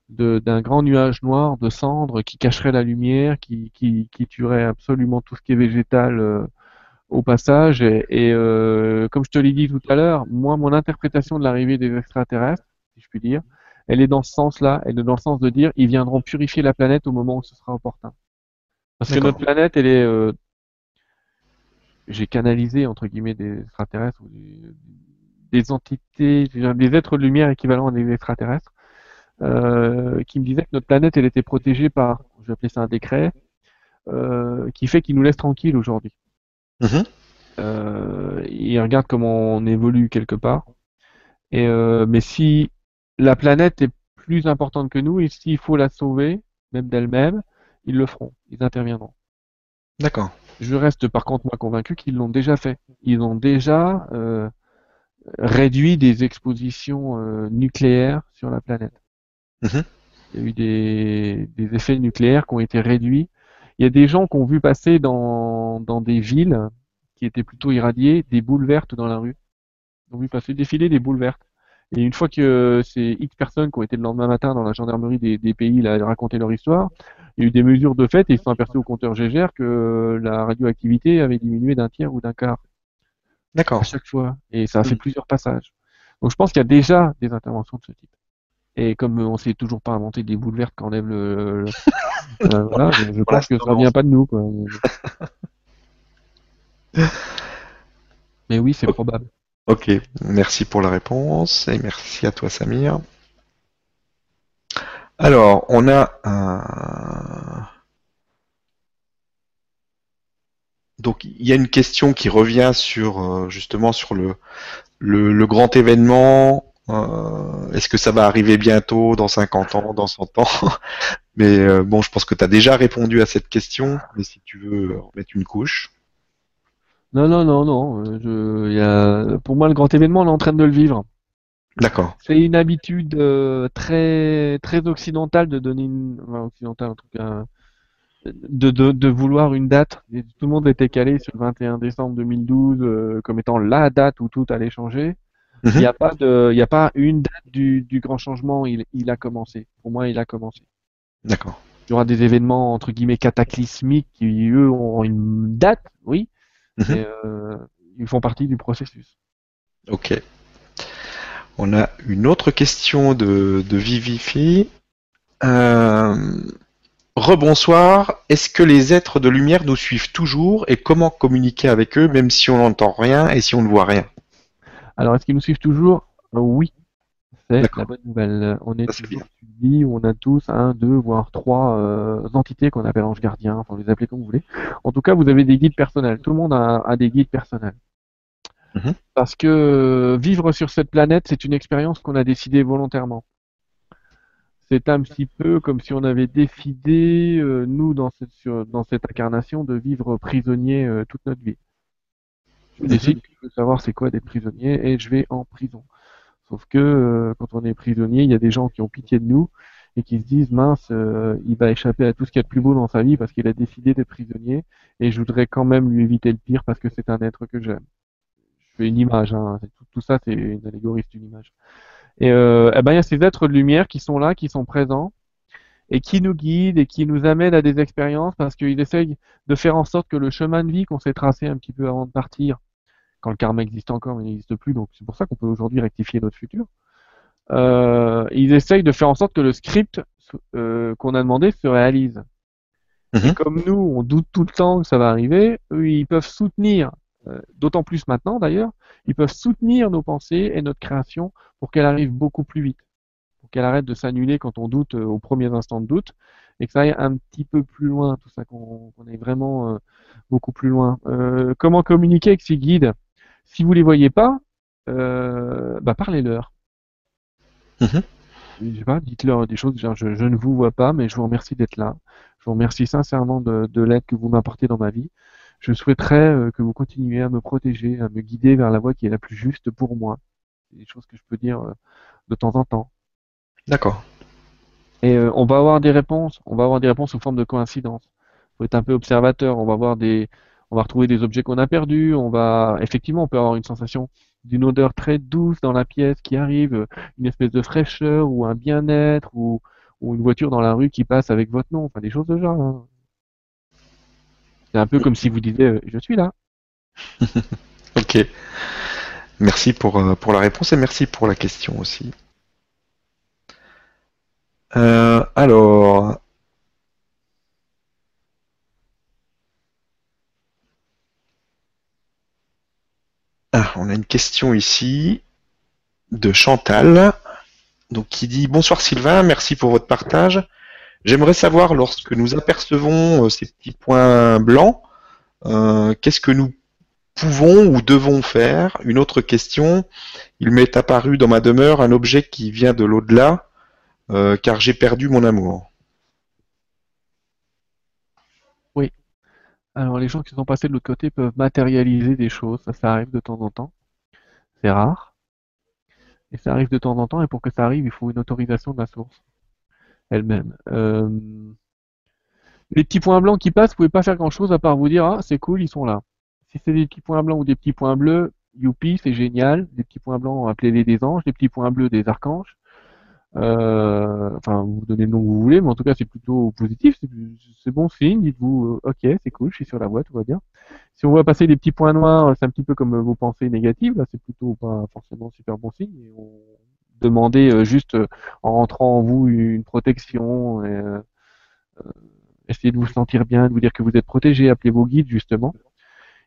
d'un grand nuage noir de cendres qui cacherait la lumière, qui, qui, qui tuerait absolument tout ce qui est végétal euh, au passage. Et, euh, comme je te l'ai dit tout à l'heure, moi, mon interprétation de l'arrivée des extraterrestres, si je puis dire, elle est dans ce sens-là. Elle est dans le sens de dire, ils viendront purifier la planète au moment où ce sera opportun. Parce que notre planète, elle est euh, j'ai canalisé entre guillemets des extraterrestres ou des, entités, des êtres de lumière équivalents à des extraterrestres, euh, qui me disaient que notre planète elle était protégée par, je vais appeler ça un décret, euh, qui fait qu'il nous laisse tranquille aujourd'hui. Mm-hmm. Euh, il regarde comment on évolue quelque part. Et euh, mais si la planète est plus importante que nous et s'il faut la sauver, même d'elle-même, ils le feront, ils interviendront. D'accord. Je reste par contre moi convaincu qu'ils l'ont déjà fait. Ils ont déjà euh, réduit des expositions euh, nucléaires sur la planète. Mhm. Il y a eu des, des, effets nucléaires qui ont été réduits. Il y a des gens qui ont vu passer dans, dans des villes qui étaient plutôt irradiées des boules vertes dans la rue. Ils ont vu passer défiler des boules vertes. Et une fois que ces X personnes qui ont été le lendemain matin dans la gendarmerie des, des pays là, raconter leur histoire, il y a eu des mesures de fait et ils se sont aperçus au compteur GGR que la radioactivité avait diminué d'un tiers ou d'un quart. D'accord. À chaque fois. Et ça a fait mm. plusieurs passages. Donc je pense qu'il y a déjà des interventions de ce type. Et comme on sait toujours pas inventer des boules vertes quand on lève le, euh, voilà, je, pense que ça vient pas de nous, quoi. Mais oui, c'est probable. Ok, merci pour la réponse et merci à toi Samir. Alors, on a un... Donc il y a une question qui revient sur euh, justement sur le, le, grand événement. Euh, est-ce que ça va arriver bientôt, dans 50 ans, dans 100 ans Mais euh, bon, je pense que tu as déjà répondu à cette question, mais si tu veux remettre une couche. Non, non, non, non. Je, y a, pour moi, le grand événement, on est en train de le vivre. D'accord. C'est une habitude euh, très très occidentale de donner une enfin, occidentale en tout cas de, de, de vouloir une date. tout le monde était calé sur le 21 décembre 2012 euh, comme étant la date où tout allait changer. Mhm. Il n'y a pas de il a pas une date du, du grand changement. Il, il a commencé. Pour moi, il a commencé. D'accord. Il y aura des événements entre guillemets cataclysmiques qui eux auront une date, oui, mhm. euh, ils font partie du processus. Ok. On a une autre question de, de Vivifi. Euh, rebonsoir. Est-ce que les êtres de lumière nous suivent toujours et comment communiquer avec eux même si on n'entend rien et si on ne voit rien? Alors, est-ce qu'ils nous suivent toujours? Euh, Oui. C'est la bonne nouvelle. On est toujours suivis, on a tous un, deux, voire trois euh, entités qu'on appelle anges gardiens, enfin vous les appelez comme vous voulez. En tout cas, vous avez des guides personnels. Tout le monde a des guides personnels. Mhm. Parce que euh, vivre sur cette planète, c'est une expérience qu'on a décidé volontairement. C'est un petit peu comme si on avait décidé, euh, nous, dans cette, dans cette incarnation, de vivre prisonnier euh, toute notre vie. Je mhm. décide que je veux savoir c'est quoi d'être prisonnier et je vais en prison. Sauf que quand on est prisonnier, il y a des gens qui ont pitié de nous et qui se disent mince, il va échapper à tout ce qu'il y a de plus beau dans sa vie parce qu'il a décidé d'être prisonnier et je voudrais quand même lui éviter le pire parce que c'est un être que j'aime une image. Hein. Tout, ça, c'est une allégorie, c'est une image. Et euh, eh ben, il y a ces êtres de lumière qui sont là, qui sont présents, et qui nous guident et qui nous amènent à des expériences parce qu'ils essayent de faire en sorte que le chemin de vie qu'on s'est tracé un petit peu avant de partir, quand le karma existe encore, mais il n'existe plus, donc c'est pour ça qu'on peut aujourd'hui rectifier notre futur. Euh, ils essayent de faire en sorte que le script euh, qu'on a demandé se réalise. Mhm. comme nous, on doute tout le temps que ça va arriver, eux, ils peuvent soutenir euh, d'autant plus maintenant d'ailleurs, ils peuvent soutenir nos pensées et notre création pour qu'elle arrive beaucoup plus vite, pour qu'elle arrête de s'annuler quand on doute aux premiers instants de doute et que ça aille un petit peu plus loin, tout ça, qu'on qu aille vraiment beaucoup plus loin. comment communiquer avec ces guides? Si vous les voyez pas, euh, bah, parlez-leur. Mhm. Je sais pas, dites-leur des choses, genre, je, je ne vous vois pas, mais je vous remercie d'être là. Je vous remercie sincèrement de, de l'aide que vous m'apportez dans ma vie. Je souhaiterais euh, que vous continuiez à me protéger, à me guider vers la voie qui est la plus juste pour moi. C'est des choses que je peux dire euh, de temps en temps. D'accord. Et euh, on va avoir des réponses, on va avoir des réponses sous forme de coïncidence. Faut être un peu observateur, on va voir des on va retrouver des objets qu'on a perdus, on va effectivement on peut avoir une sensation d'une odeur très douce dans la pièce qui arrive, une espèce de fraîcheur ou un bien-être ou, une voiture dans la rue qui passe avec votre nom, enfin des choses de genre. hein. C'est un peu comme si vous disiez euh, je suis là. Ok. Merci pour, euh, pour la réponse et merci pour la question aussi. Euh, alors, ah, on a une question ici de Chantal, donc qui dit Bonsoir Sylvain, merci pour votre partage. J'aimerais savoir lorsque nous apercevons euh, ces petits points blancs, euh, qu'est-ce que nous pouvons ou devons faire? Une autre question, il m'est apparu dans ma demeure un objet qui vient de l'au-delà, euh, car j'ai perdu mon amour. Alors les gens qui sont passés de l'autre côté peuvent matérialiser des choses, ça, ça arrive de temps en temps. C'est rare. Et ça arrive de temps en temps, et pour que ça arrive, il faut une autorisation de la source elle-même. Euh, Les petits points blancs qui passent, vous pouvez pas faire grand-chose à part vous dire ah c'est cool, ils sont là. Si c'est des petits points blancs ou des petits points bleus, youpi, c'est génial. Des petits points blancs, appelez-les des anges, des petits points bleus des archanges. Euh, enfin, vous donnez le nom que vous voulez, mais en tout cas c'est plutôt positif, c'est bon signe. Dites-vous euh, ok, c'est cool, je suis sur la voie, tout va bien. Si on voit passer des petits points noirs, c'est un petit peu comme euh, vos pensées négatives, là c'est plutôt pas forcément super bon signe. Et on demandez euh, juste euh, en rentrant en vous une protection, et, euh, euh, essayez de vous sentir bien, de vous dire que vous êtes protégé, appelez vos guides justement.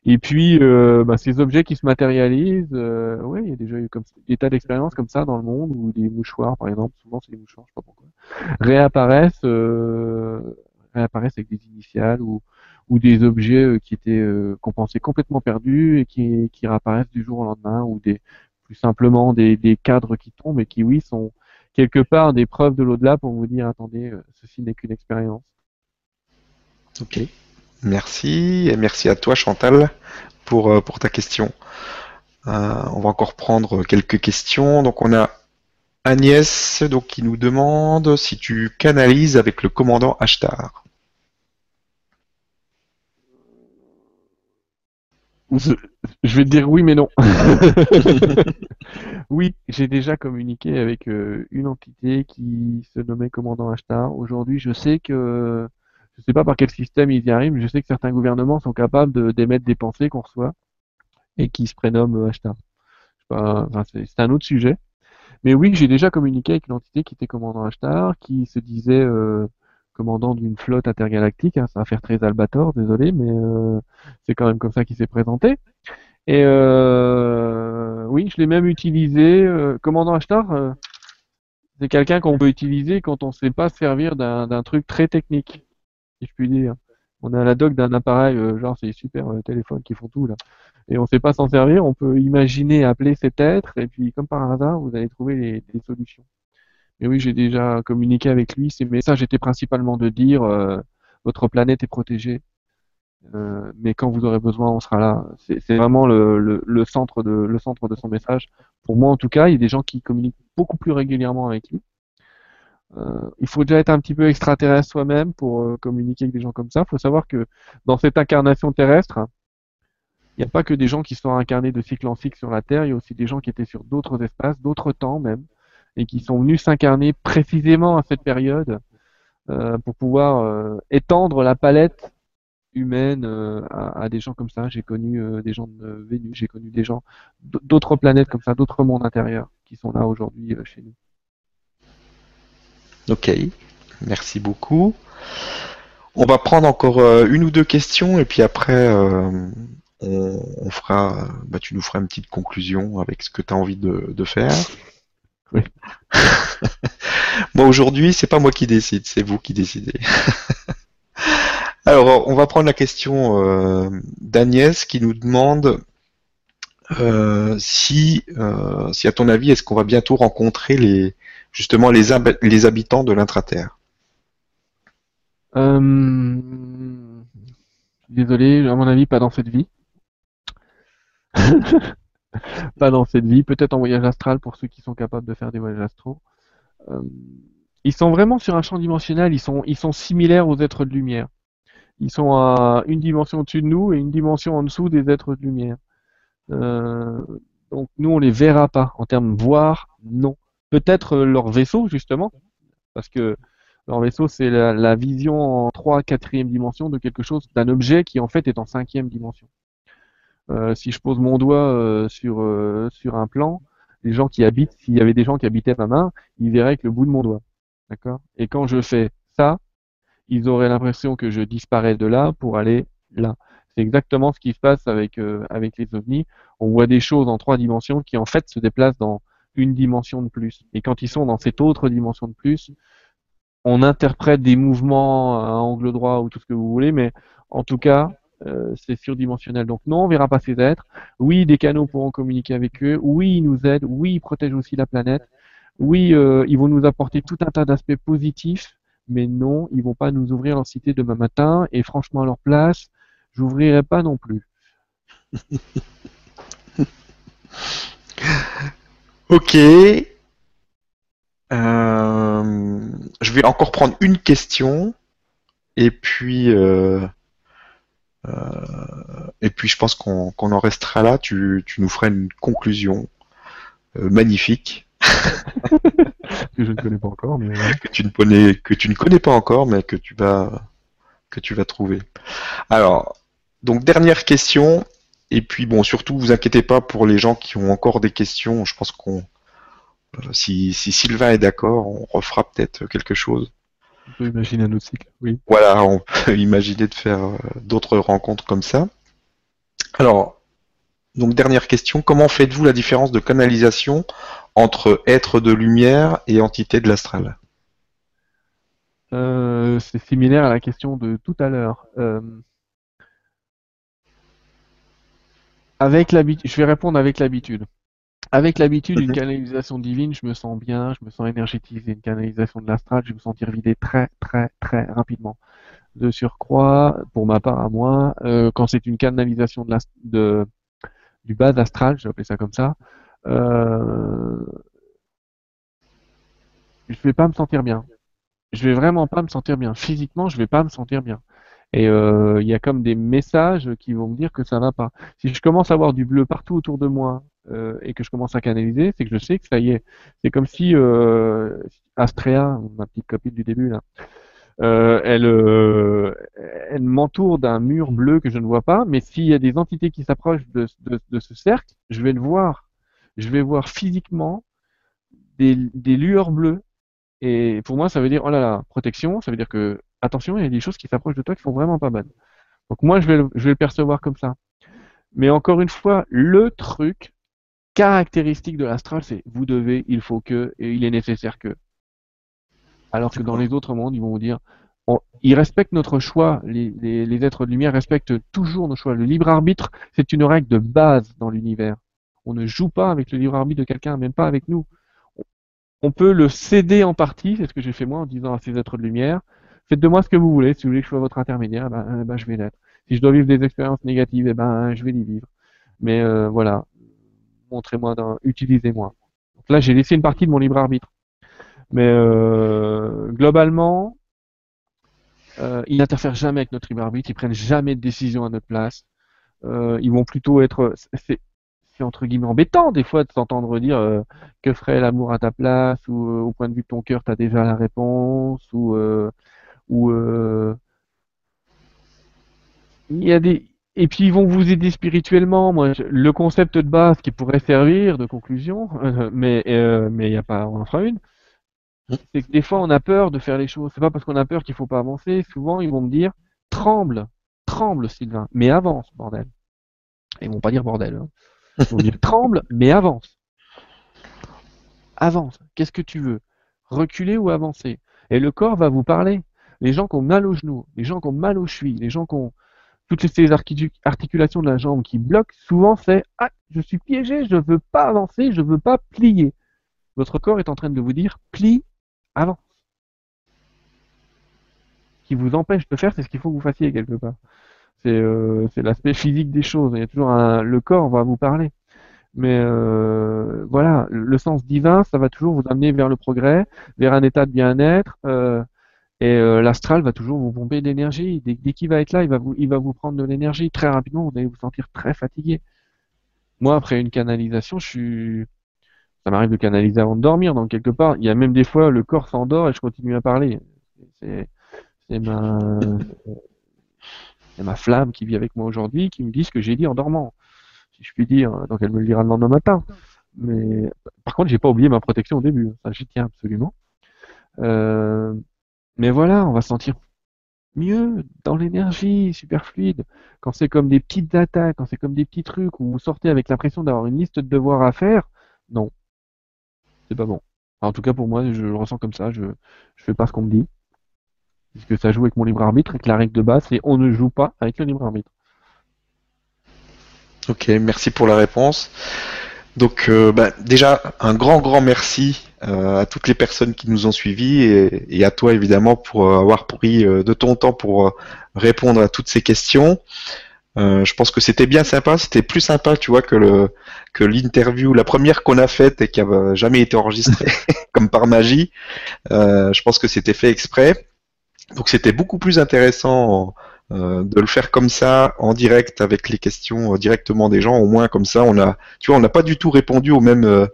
Et puis euh, bah, ces objets qui se matérialisent, euh, ouais, il y a déjà eu comme des tas d'expériences comme ça dans le monde où des mouchoirs, par exemple, souvent c'est des mouchoirs, je sais pas pourquoi, réapparaissent, euh, réapparaissent avec des initiales ou ou des objets euh, qui étaient euh, qu'on pensait complètement perdus et qui, qui réapparaissent du jour au lendemain ou des plus simplement des, des cadres qui tombent et qui oui sont quelque part des preuves de l'au-delà pour vous dire attendez euh, ceci n'est qu'une expérience. Ok. Merci et merci à toi Chantal pour, euh, ta question. Euh, on va encore prendre quelques questions. Donc on a Agnès donc, qui nous demande si tu canalises avec le commandant Ashtar. Je, je vais te dire oui mais non. oui, j'ai déjà communiqué avec euh, une entité qui se nommait commandant Ashtar. Aujourd'hui, je sais que je sais pas par quel système ils y arrivent, mais je sais que certains gouvernements sont capables d'émettre des pensées qu'on reçoit et qui se prénomment euh, pas, enfin, c'est un autre sujet. Mais oui, j'ai déjà communiqué avec une entité qui était commandant Ashtar, qui se disait euh, commandant d'une flotte intergalactique. ça va faire très Albator, désolé, mais euh, c'est quand même comme ça qu'il s'est présenté. Et euh, oui, je l'ai même utilisé. commandant Ashtar, c'est quelqu'un qu'on peut utiliser quand on ne sait pas se servir d'un truc très technique, si je puis dire. On a la doc d'un appareil, euh, genre c'est super euh, téléphones qui font tout là, et on ne sait pas s'en servir. On peut imaginer appeler cet être, et puis comme par hasard, vous allez trouver les, les solutions. Mais oui, j'ai déjà communiqué avec lui. Ses messages étaient principalement de dire euh, votre planète est protégée, euh, mais quand vous aurez besoin, on sera là. C'est c'est vraiment le, le, le centre de le centre de son message. Pour moi, en tout cas, il y a des gens qui communiquent beaucoup plus régulièrement avec lui. Euh, il faut déjà être un petit peu extraterrestre soi-même pour euh, communiquer avec des gens comme ça. Il faut savoir que dans cette incarnation terrestre, il n'y a pas que des gens qui sont incarnés de cycle en cycle sur la Terre, il y a aussi des gens qui étaient sur d'autres espaces, d'autres temps même, et qui sont venus s'incarner précisément à cette période euh, pour pouvoir étendre la palette humaine à, à des gens comme ça. J'ai connu des gens de Vénus, j'ai connu des gens d'autres planètes comme ça, d'autres mondes intérieurs qui sont là aujourd'hui chez nous. Ok, merci beaucoup. On va prendre encore euh, une ou deux questions et puis après euh, on, on fera, bah, tu nous feras une petite conclusion avec ce que tu as envie de, de faire. Oui. Bon, aujourd'hui, c'est pas moi qui décide, c'est vous qui décidez. Alors, on va prendre la question euh, d'Agnès qui nous demande euh, si, euh, si à ton avis, est-ce qu'on va bientôt rencontrer les justement les, hab- les habitants de l'intraterre Euh, Désolé, à mon avis, pas dans cette vie. Pas dans cette vie, peut-être en voyage astral pour ceux qui sont capables de faire des voyages astraux. Euh, ils sont vraiment sur un champ dimensionnel, ils sont, ils sont similaires aux êtres de lumière. Ils sont à une dimension au-dessus de nous et une dimension en dessous des êtres de lumière. Euh, donc nous, on les verra pas en termes voir, non. Peut-être euh, leur vaisseau, justement, parce que leur vaisseau, c'est la, vision en 3 quatrième dimension de quelque chose, d'un objet qui en fait est en cinquième dimension. Euh, si je pose mon doigt euh, sur, un plan, les gens qui habitent, s'il y avait des gens qui habitaient ma main, ils verraient que le bout de mon doigt. D'accord? Et quand je fais ça, ils auraient l'impression que je disparais de là pour aller là. C'est exactement ce qui se passe avec, avec les ovnis. On voit des choses en trois dimensions qui en fait se déplacent dans une dimension de plus. Et quand ils sont dans cette autre dimension de plus, on interprète des mouvements à angle droit ou tout ce que vous voulez, mais en tout cas, euh, c'est surdimensionnel. Donc non, on verra pas ces êtres. Oui, des canaux pourront communiquer avec eux. Oui, ils nous aident. Oui, ils protègent aussi la planète. Oui, euh, ils vont nous apporter tout un tas d'aspects positifs, mais non, ils vont pas nous ouvrir leur cité demain matin. Et franchement, à leur place, j'ouvrirai pas non plus. Ok. Euh, je vais encore prendre une question et puis euh, euh, et puis je pense qu'on qu'on en restera là. Tu, tu nous feras une conclusion magnifique Que je ne connais pas encore, mais que tu ne connais que tu ne connais pas encore, mais que tu vas que tu vas trouver. Alors donc dernière question et puis bon surtout vous inquiétez pas pour les gens qui ont encore des questions. Je pense qu'on euh, si, si Sylvain est d'accord, on refera peut-être quelque chose. on peut imaginer un autre cycle. Oui. Voilà, on peut imaginer de faire euh, d'autres rencontres comme ça. Alors, donc dernière question, comment faites-vous la différence de canalisation entre être de lumière et entité de l'astral? Euh, c'est similaire à la question de tout à l'heure. Euh, avec l'habitude, je vais répondre avec l'habitude. Avec l'habitude, une canalisation divine, je me sens bien, je me sens énergétisé. Une canalisation de l'astral, je vais me sentir vidé très, très, très rapidement. De surcroît, pour ma part à moi, euh, quand c'est une canalisation de, du bas astral, je vais appeler ça comme ça, euh, je vais pas me sentir bien. Je vais vraiment pas me sentir bien. Physiquement, je vais pas me sentir bien. Et euh, il y a comme des messages qui vont me dire que ça va pas. Si je commence à avoir du bleu partout autour de moi euh, et que je commence à canaliser, c'est que je sais que ça y est. C'est comme si euh, Astrea, ma petite copine du début là, euh, elle, elle m'entoure d'un mur bleu que je ne vois pas, mais s'il y a des entités qui s'approchent de, ce cercle, je vais le voir. Je vais voir physiquement des lueurs bleues. Et pour moi, ça veut dire, oh là là, protection, ça veut dire que, attention, il y a des choses qui s'approchent de toi qui sont vraiment pas bonnes. Donc moi, je vais le, je vais le percevoir comme ça. Mais encore une fois, le truc caractéristique de l'astral, c'est vous devez, il faut que, et il est nécessaire que. Alors que dans les autres mondes, ils vont vous dire, on- ils respectent notre choix, les, les, les êtres de lumière respectent toujours nos choix. Le libre arbitre, c'est une règle de base dans l'univers. On ne joue pas avec le libre arbitre de quelqu'un, même pas avec nous. On peut le céder en partie, c'est ce que j'ai fait moi en disant à ces êtres de lumière, faites de moi ce que vous voulez, si vous voulez que je sois votre intermédiaire, eh ben, eh ben, je vais l'être. Si je dois vivre des expériences négatives, eh ben, je vais les vivre. Mais euh, voilà, montrez-moi, utilisez-moi. Donc là, j'ai laissé une partie de mon libre arbitre. Mais euh, globalement, euh, ils n'interfèrent jamais avec notre libre arbitre, ils prennent jamais de décision à notre place. Ils vont plutôt être, c'est entre guillemets embêtant des fois de s'entendre dire que ferait l'amour à ta place ou au point de vue de ton cœur t'as déjà la réponse ou ou euh, il y a des et puis ils vont vous aider spirituellement. Moi, je- le concept de base qui pourrait servir de conclusion, euh, mais euh, mais il y a pas, on en fera une. C'est que des fois on a peur de faire les choses. C'est pas parce qu'on a peur qu'il faut pas avancer. Souvent ils vont me dire tremble, tremble Sylvain, mais avance bordel. Ils vont pas dire bordel. Hein. Ils vont dire tremble, mais avance. Avance. Qu'est-ce que tu veux? Reculer ou avancer? Et le corps va vous parler. Les gens qui ont mal aux genoux, les gens qui ont mal aux chevilles, les gens qui ont, toutes ces articulations de la jambe qui bloquent, souvent c'est ah, je suis piégé, je ne veux pas avancer, je ne veux pas plier. Votre corps est en train de vous dire plie, avance. Ce qui vous empêche de faire, c'est ce qu'il faut que vous fassiez quelque part. C'est euh, l'aspect physique des choses. Il y a toujours un, le corps va vous parler. Mais euh, voilà, le sens divin, ça va toujours vous amener vers le progrès, vers un état de bien-être. Euh, et euh, l'astral va toujours vous pomper de l'énergie. Dès, dès qu'il va être là, il va vous, prendre de l'énergie. Très rapidement, vous allez vous sentir très fatigué. Moi, après une canalisation, je suis, ça m'arrive de canaliser avant de dormir. Donc quelque part, il y a même des fois le corps s'endort et je continue à parler. C'est, c'est ma, c'est ma flamme qui vit avec moi aujourd'hui, qui me dit ce que j'ai dit en dormant, si je puis dire. Donc elle me le dira le lendemain matin. Mais par contre, j'ai pas oublié ma protection au début. Ça, j'y tiens absolument. Euh, mais voilà, on va sentir mieux dans l'énergie, super fluide. Quand c'est comme des petites attaques, quand c'est comme des petits trucs où vous sortez avec l'impression d'avoir une liste de devoirs à faire, non. C'est pas bon. en tout cas, pour moi, je le ressens comme ça. Je, je fais pas ce qu'on me dit. Puisque ça joue avec mon libre arbitre et que la règle de base, c'est on ne joue pas avec le libre arbitre. Ok, merci pour la réponse. Donc euh, bah, déjà un grand grand merci euh, à toutes les personnes qui nous ont suivis et, à toi évidemment pour euh, avoir pris de ton temps pour répondre à toutes ces questions. je pense que c'était bien sympa, c'était plus sympa, tu vois, que le que l'interview, la première qu'on a faite et qui n'a jamais été enregistrée, comme par magie. je pense que c'était fait exprès. Donc c'était beaucoup plus intéressant euh, de le faire comme ça en direct avec les questions euh, directement des gens au moins comme ça on a tu vois on n'a pas du tout répondu aux mêmes euh,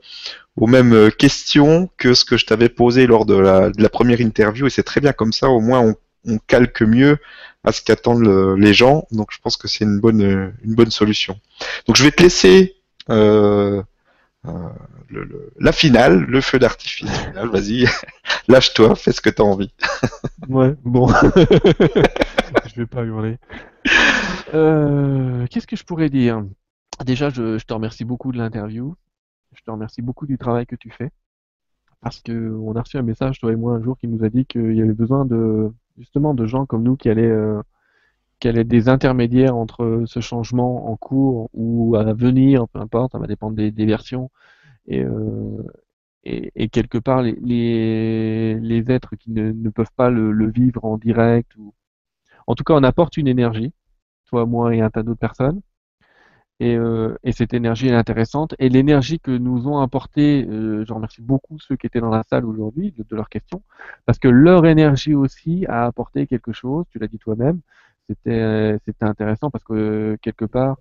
aux mêmes questions que ce que je t'avais posé lors de la, première interview et c'est très bien comme ça au moins on, on calque mieux à ce qu'attendent les gens donc je pense que c'est une bonne une bonne solution. Donc je vais te laisser euh, le, la finale, le feu d'artifice Vas-y, lâche-toi, fais ce que tu as envie. ouais, bon. je vais pas hurler. Euh, qu'est-ce que je pourrais dire? Déjà, je, te remercie beaucoup de l'interview. Je te remercie beaucoup du travail que tu fais. Parce que on a reçu un message, toi et moi, un jour, qui nous a dit qu'il y avait besoin de justement de gens comme nous qui allaient euh, allaient être des intermédiaires entre ce changement en cours ou à venir, peu importe, ça va dépendre des, versions, et, euh, et, quelque part les, les, les êtres qui ne, ne peuvent pas le, le, vivre en direct ou en tout cas on apporte une énergie toi moi et un tas d'autres personnes. Et, euh, et, cette énergie est intéressante. Et l'énergie que nous ont apporté euh, je remercie beaucoup ceux qui étaient dans la salle aujourd'hui de, de, leurs questions parce que leur énergie aussi a apporté quelque chose tu l'as dit toi-même c'était c'était intéressant parce que quelque part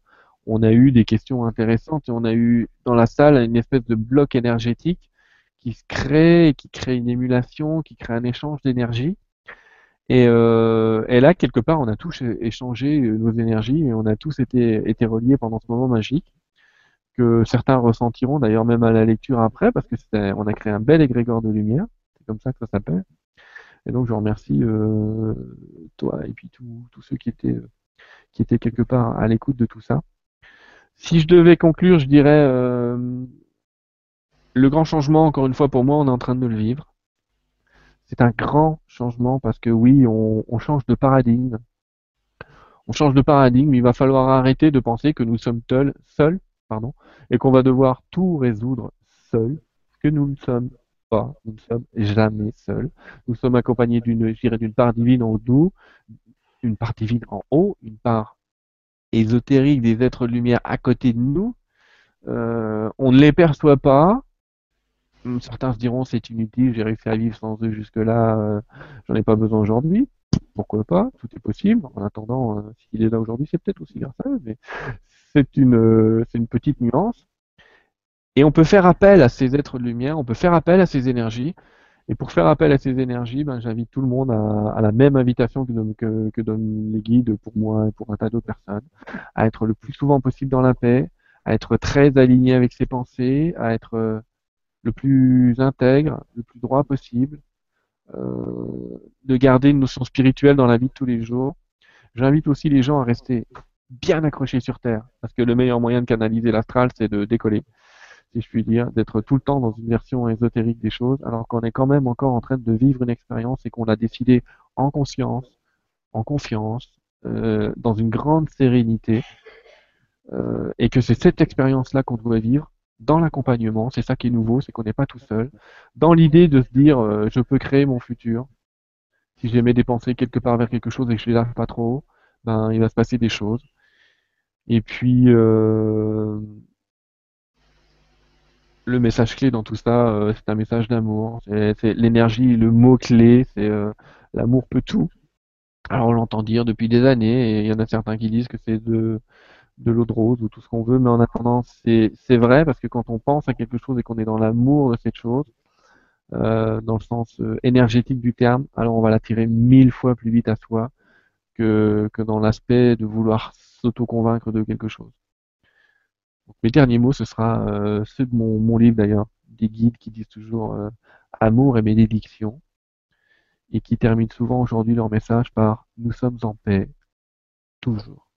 on a eu des questions intéressantes et on a eu dans la salle une espèce de bloc énergétique qui se crée et qui crée une émulation, qui crée un échange d'énergie. Et, euh, là, quelque part, on a tous échangé nos énergies et on a tous été, été reliés pendant ce moment magique que certains ressentiront d'ailleurs même à la lecture après parce que on a créé un bel égrégore de lumière. C'est comme ça que ça s'appelle. Et donc, je remercie euh, toi et puis tous ceux qui étaient, qui étaient quelque part à l'écoute de tout ça. Si je devais conclure, je dirais euh, le grand changement, encore une fois pour moi, on est en train de le vivre. C'est un grand changement parce que oui, on, on, change de paradigme. On change de paradigme, il va falloir arrêter de penser que nous sommes seuls, pardon, et qu'on va devoir tout résoudre seuls, que nous ne sommes pas, nous ne sommes jamais seuls. Nous sommes accompagnés d'une, d'une part divine en nous, une part divine en haut, une part ésotérique des êtres de lumière à côté de nous, euh, on ne les perçoit pas. Hum, certains se diront c'est inutile, j'ai réussi à vivre sans eux jusque-là, euh, j'en ai pas besoin aujourd'hui. Pourquoi pas? Tout est possible. En attendant, euh, s'il est là aujourd'hui, c'est peut-être aussi grâce à eux, mais c'est une, c'est une petite nuance. Et on peut faire appel à ces êtres de lumière, on peut faire appel à ces énergies. Et pour faire appel à ces énergies, ben, j'invite tout le monde à, la même invitation que, donnent les guides pour moi et pour un tas d'autres personnes, à être le plus souvent possible dans la paix, à être très aligné avec ses pensées, à être euh, le plus intègre, le plus droit possible, euh, de garder une notion spirituelle dans la vie de tous les jours. J'invite aussi les gens à rester bien accrochés sur Terre, parce que le meilleur moyen de canaliser l'astral, c'est de décoller si je puis dire, d'être tout le temps dans une version ésotérique des choses, alors qu'on est quand même encore en train de vivre une expérience et qu'on a décidé en conscience, en confiance, euh, dans une grande sérénité, euh, et que c'est cette expérience-là qu'on doit vivre dans l'accompagnement. C'est ça qui est nouveau, c'est qu'on n'est pas tout seul. Dans l'idée de se dire, euh, je peux créer mon futur. Si j'ai mes dépensé quelque part vers quelque chose et que je les lave pas trop, ben il va se passer des choses. Et puis euh, le message clé dans tout ça, euh, c'est un message d'amour. C'est l'énergie, le mot clé, c'est euh, l'amour peut tout. Alors on l'entend dire depuis des années, et il y en a certains qui disent que c'est de, de l'eau de rose ou tout ce qu'on veut, mais en attendant, c'est vrai parce que quand on pense à quelque chose et qu'on est dans l'amour de cette chose, euh, dans le sens euh, énergétique du terme, alors on va l'attirer mille fois plus vite à soi que, que dans l'aspect de vouloir s'auto-convaincre de quelque chose. Mes derniers mots, ce sera euh, ceux de mon, livre d'ailleurs, des guides qui disent toujours euh, amour et bénédiction, et qui terminent souvent aujourd'hui leur message par nous sommes en paix, toujours.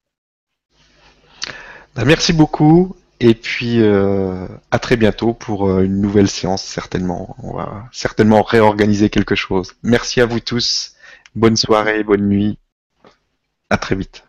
Ben, merci beaucoup. Et puis euh, à très bientôt pour une nouvelle séance certainement. On va certainement réorganiser quelque chose. Merci à vous tous. Bonne soirée, bonne nuit. À très vite.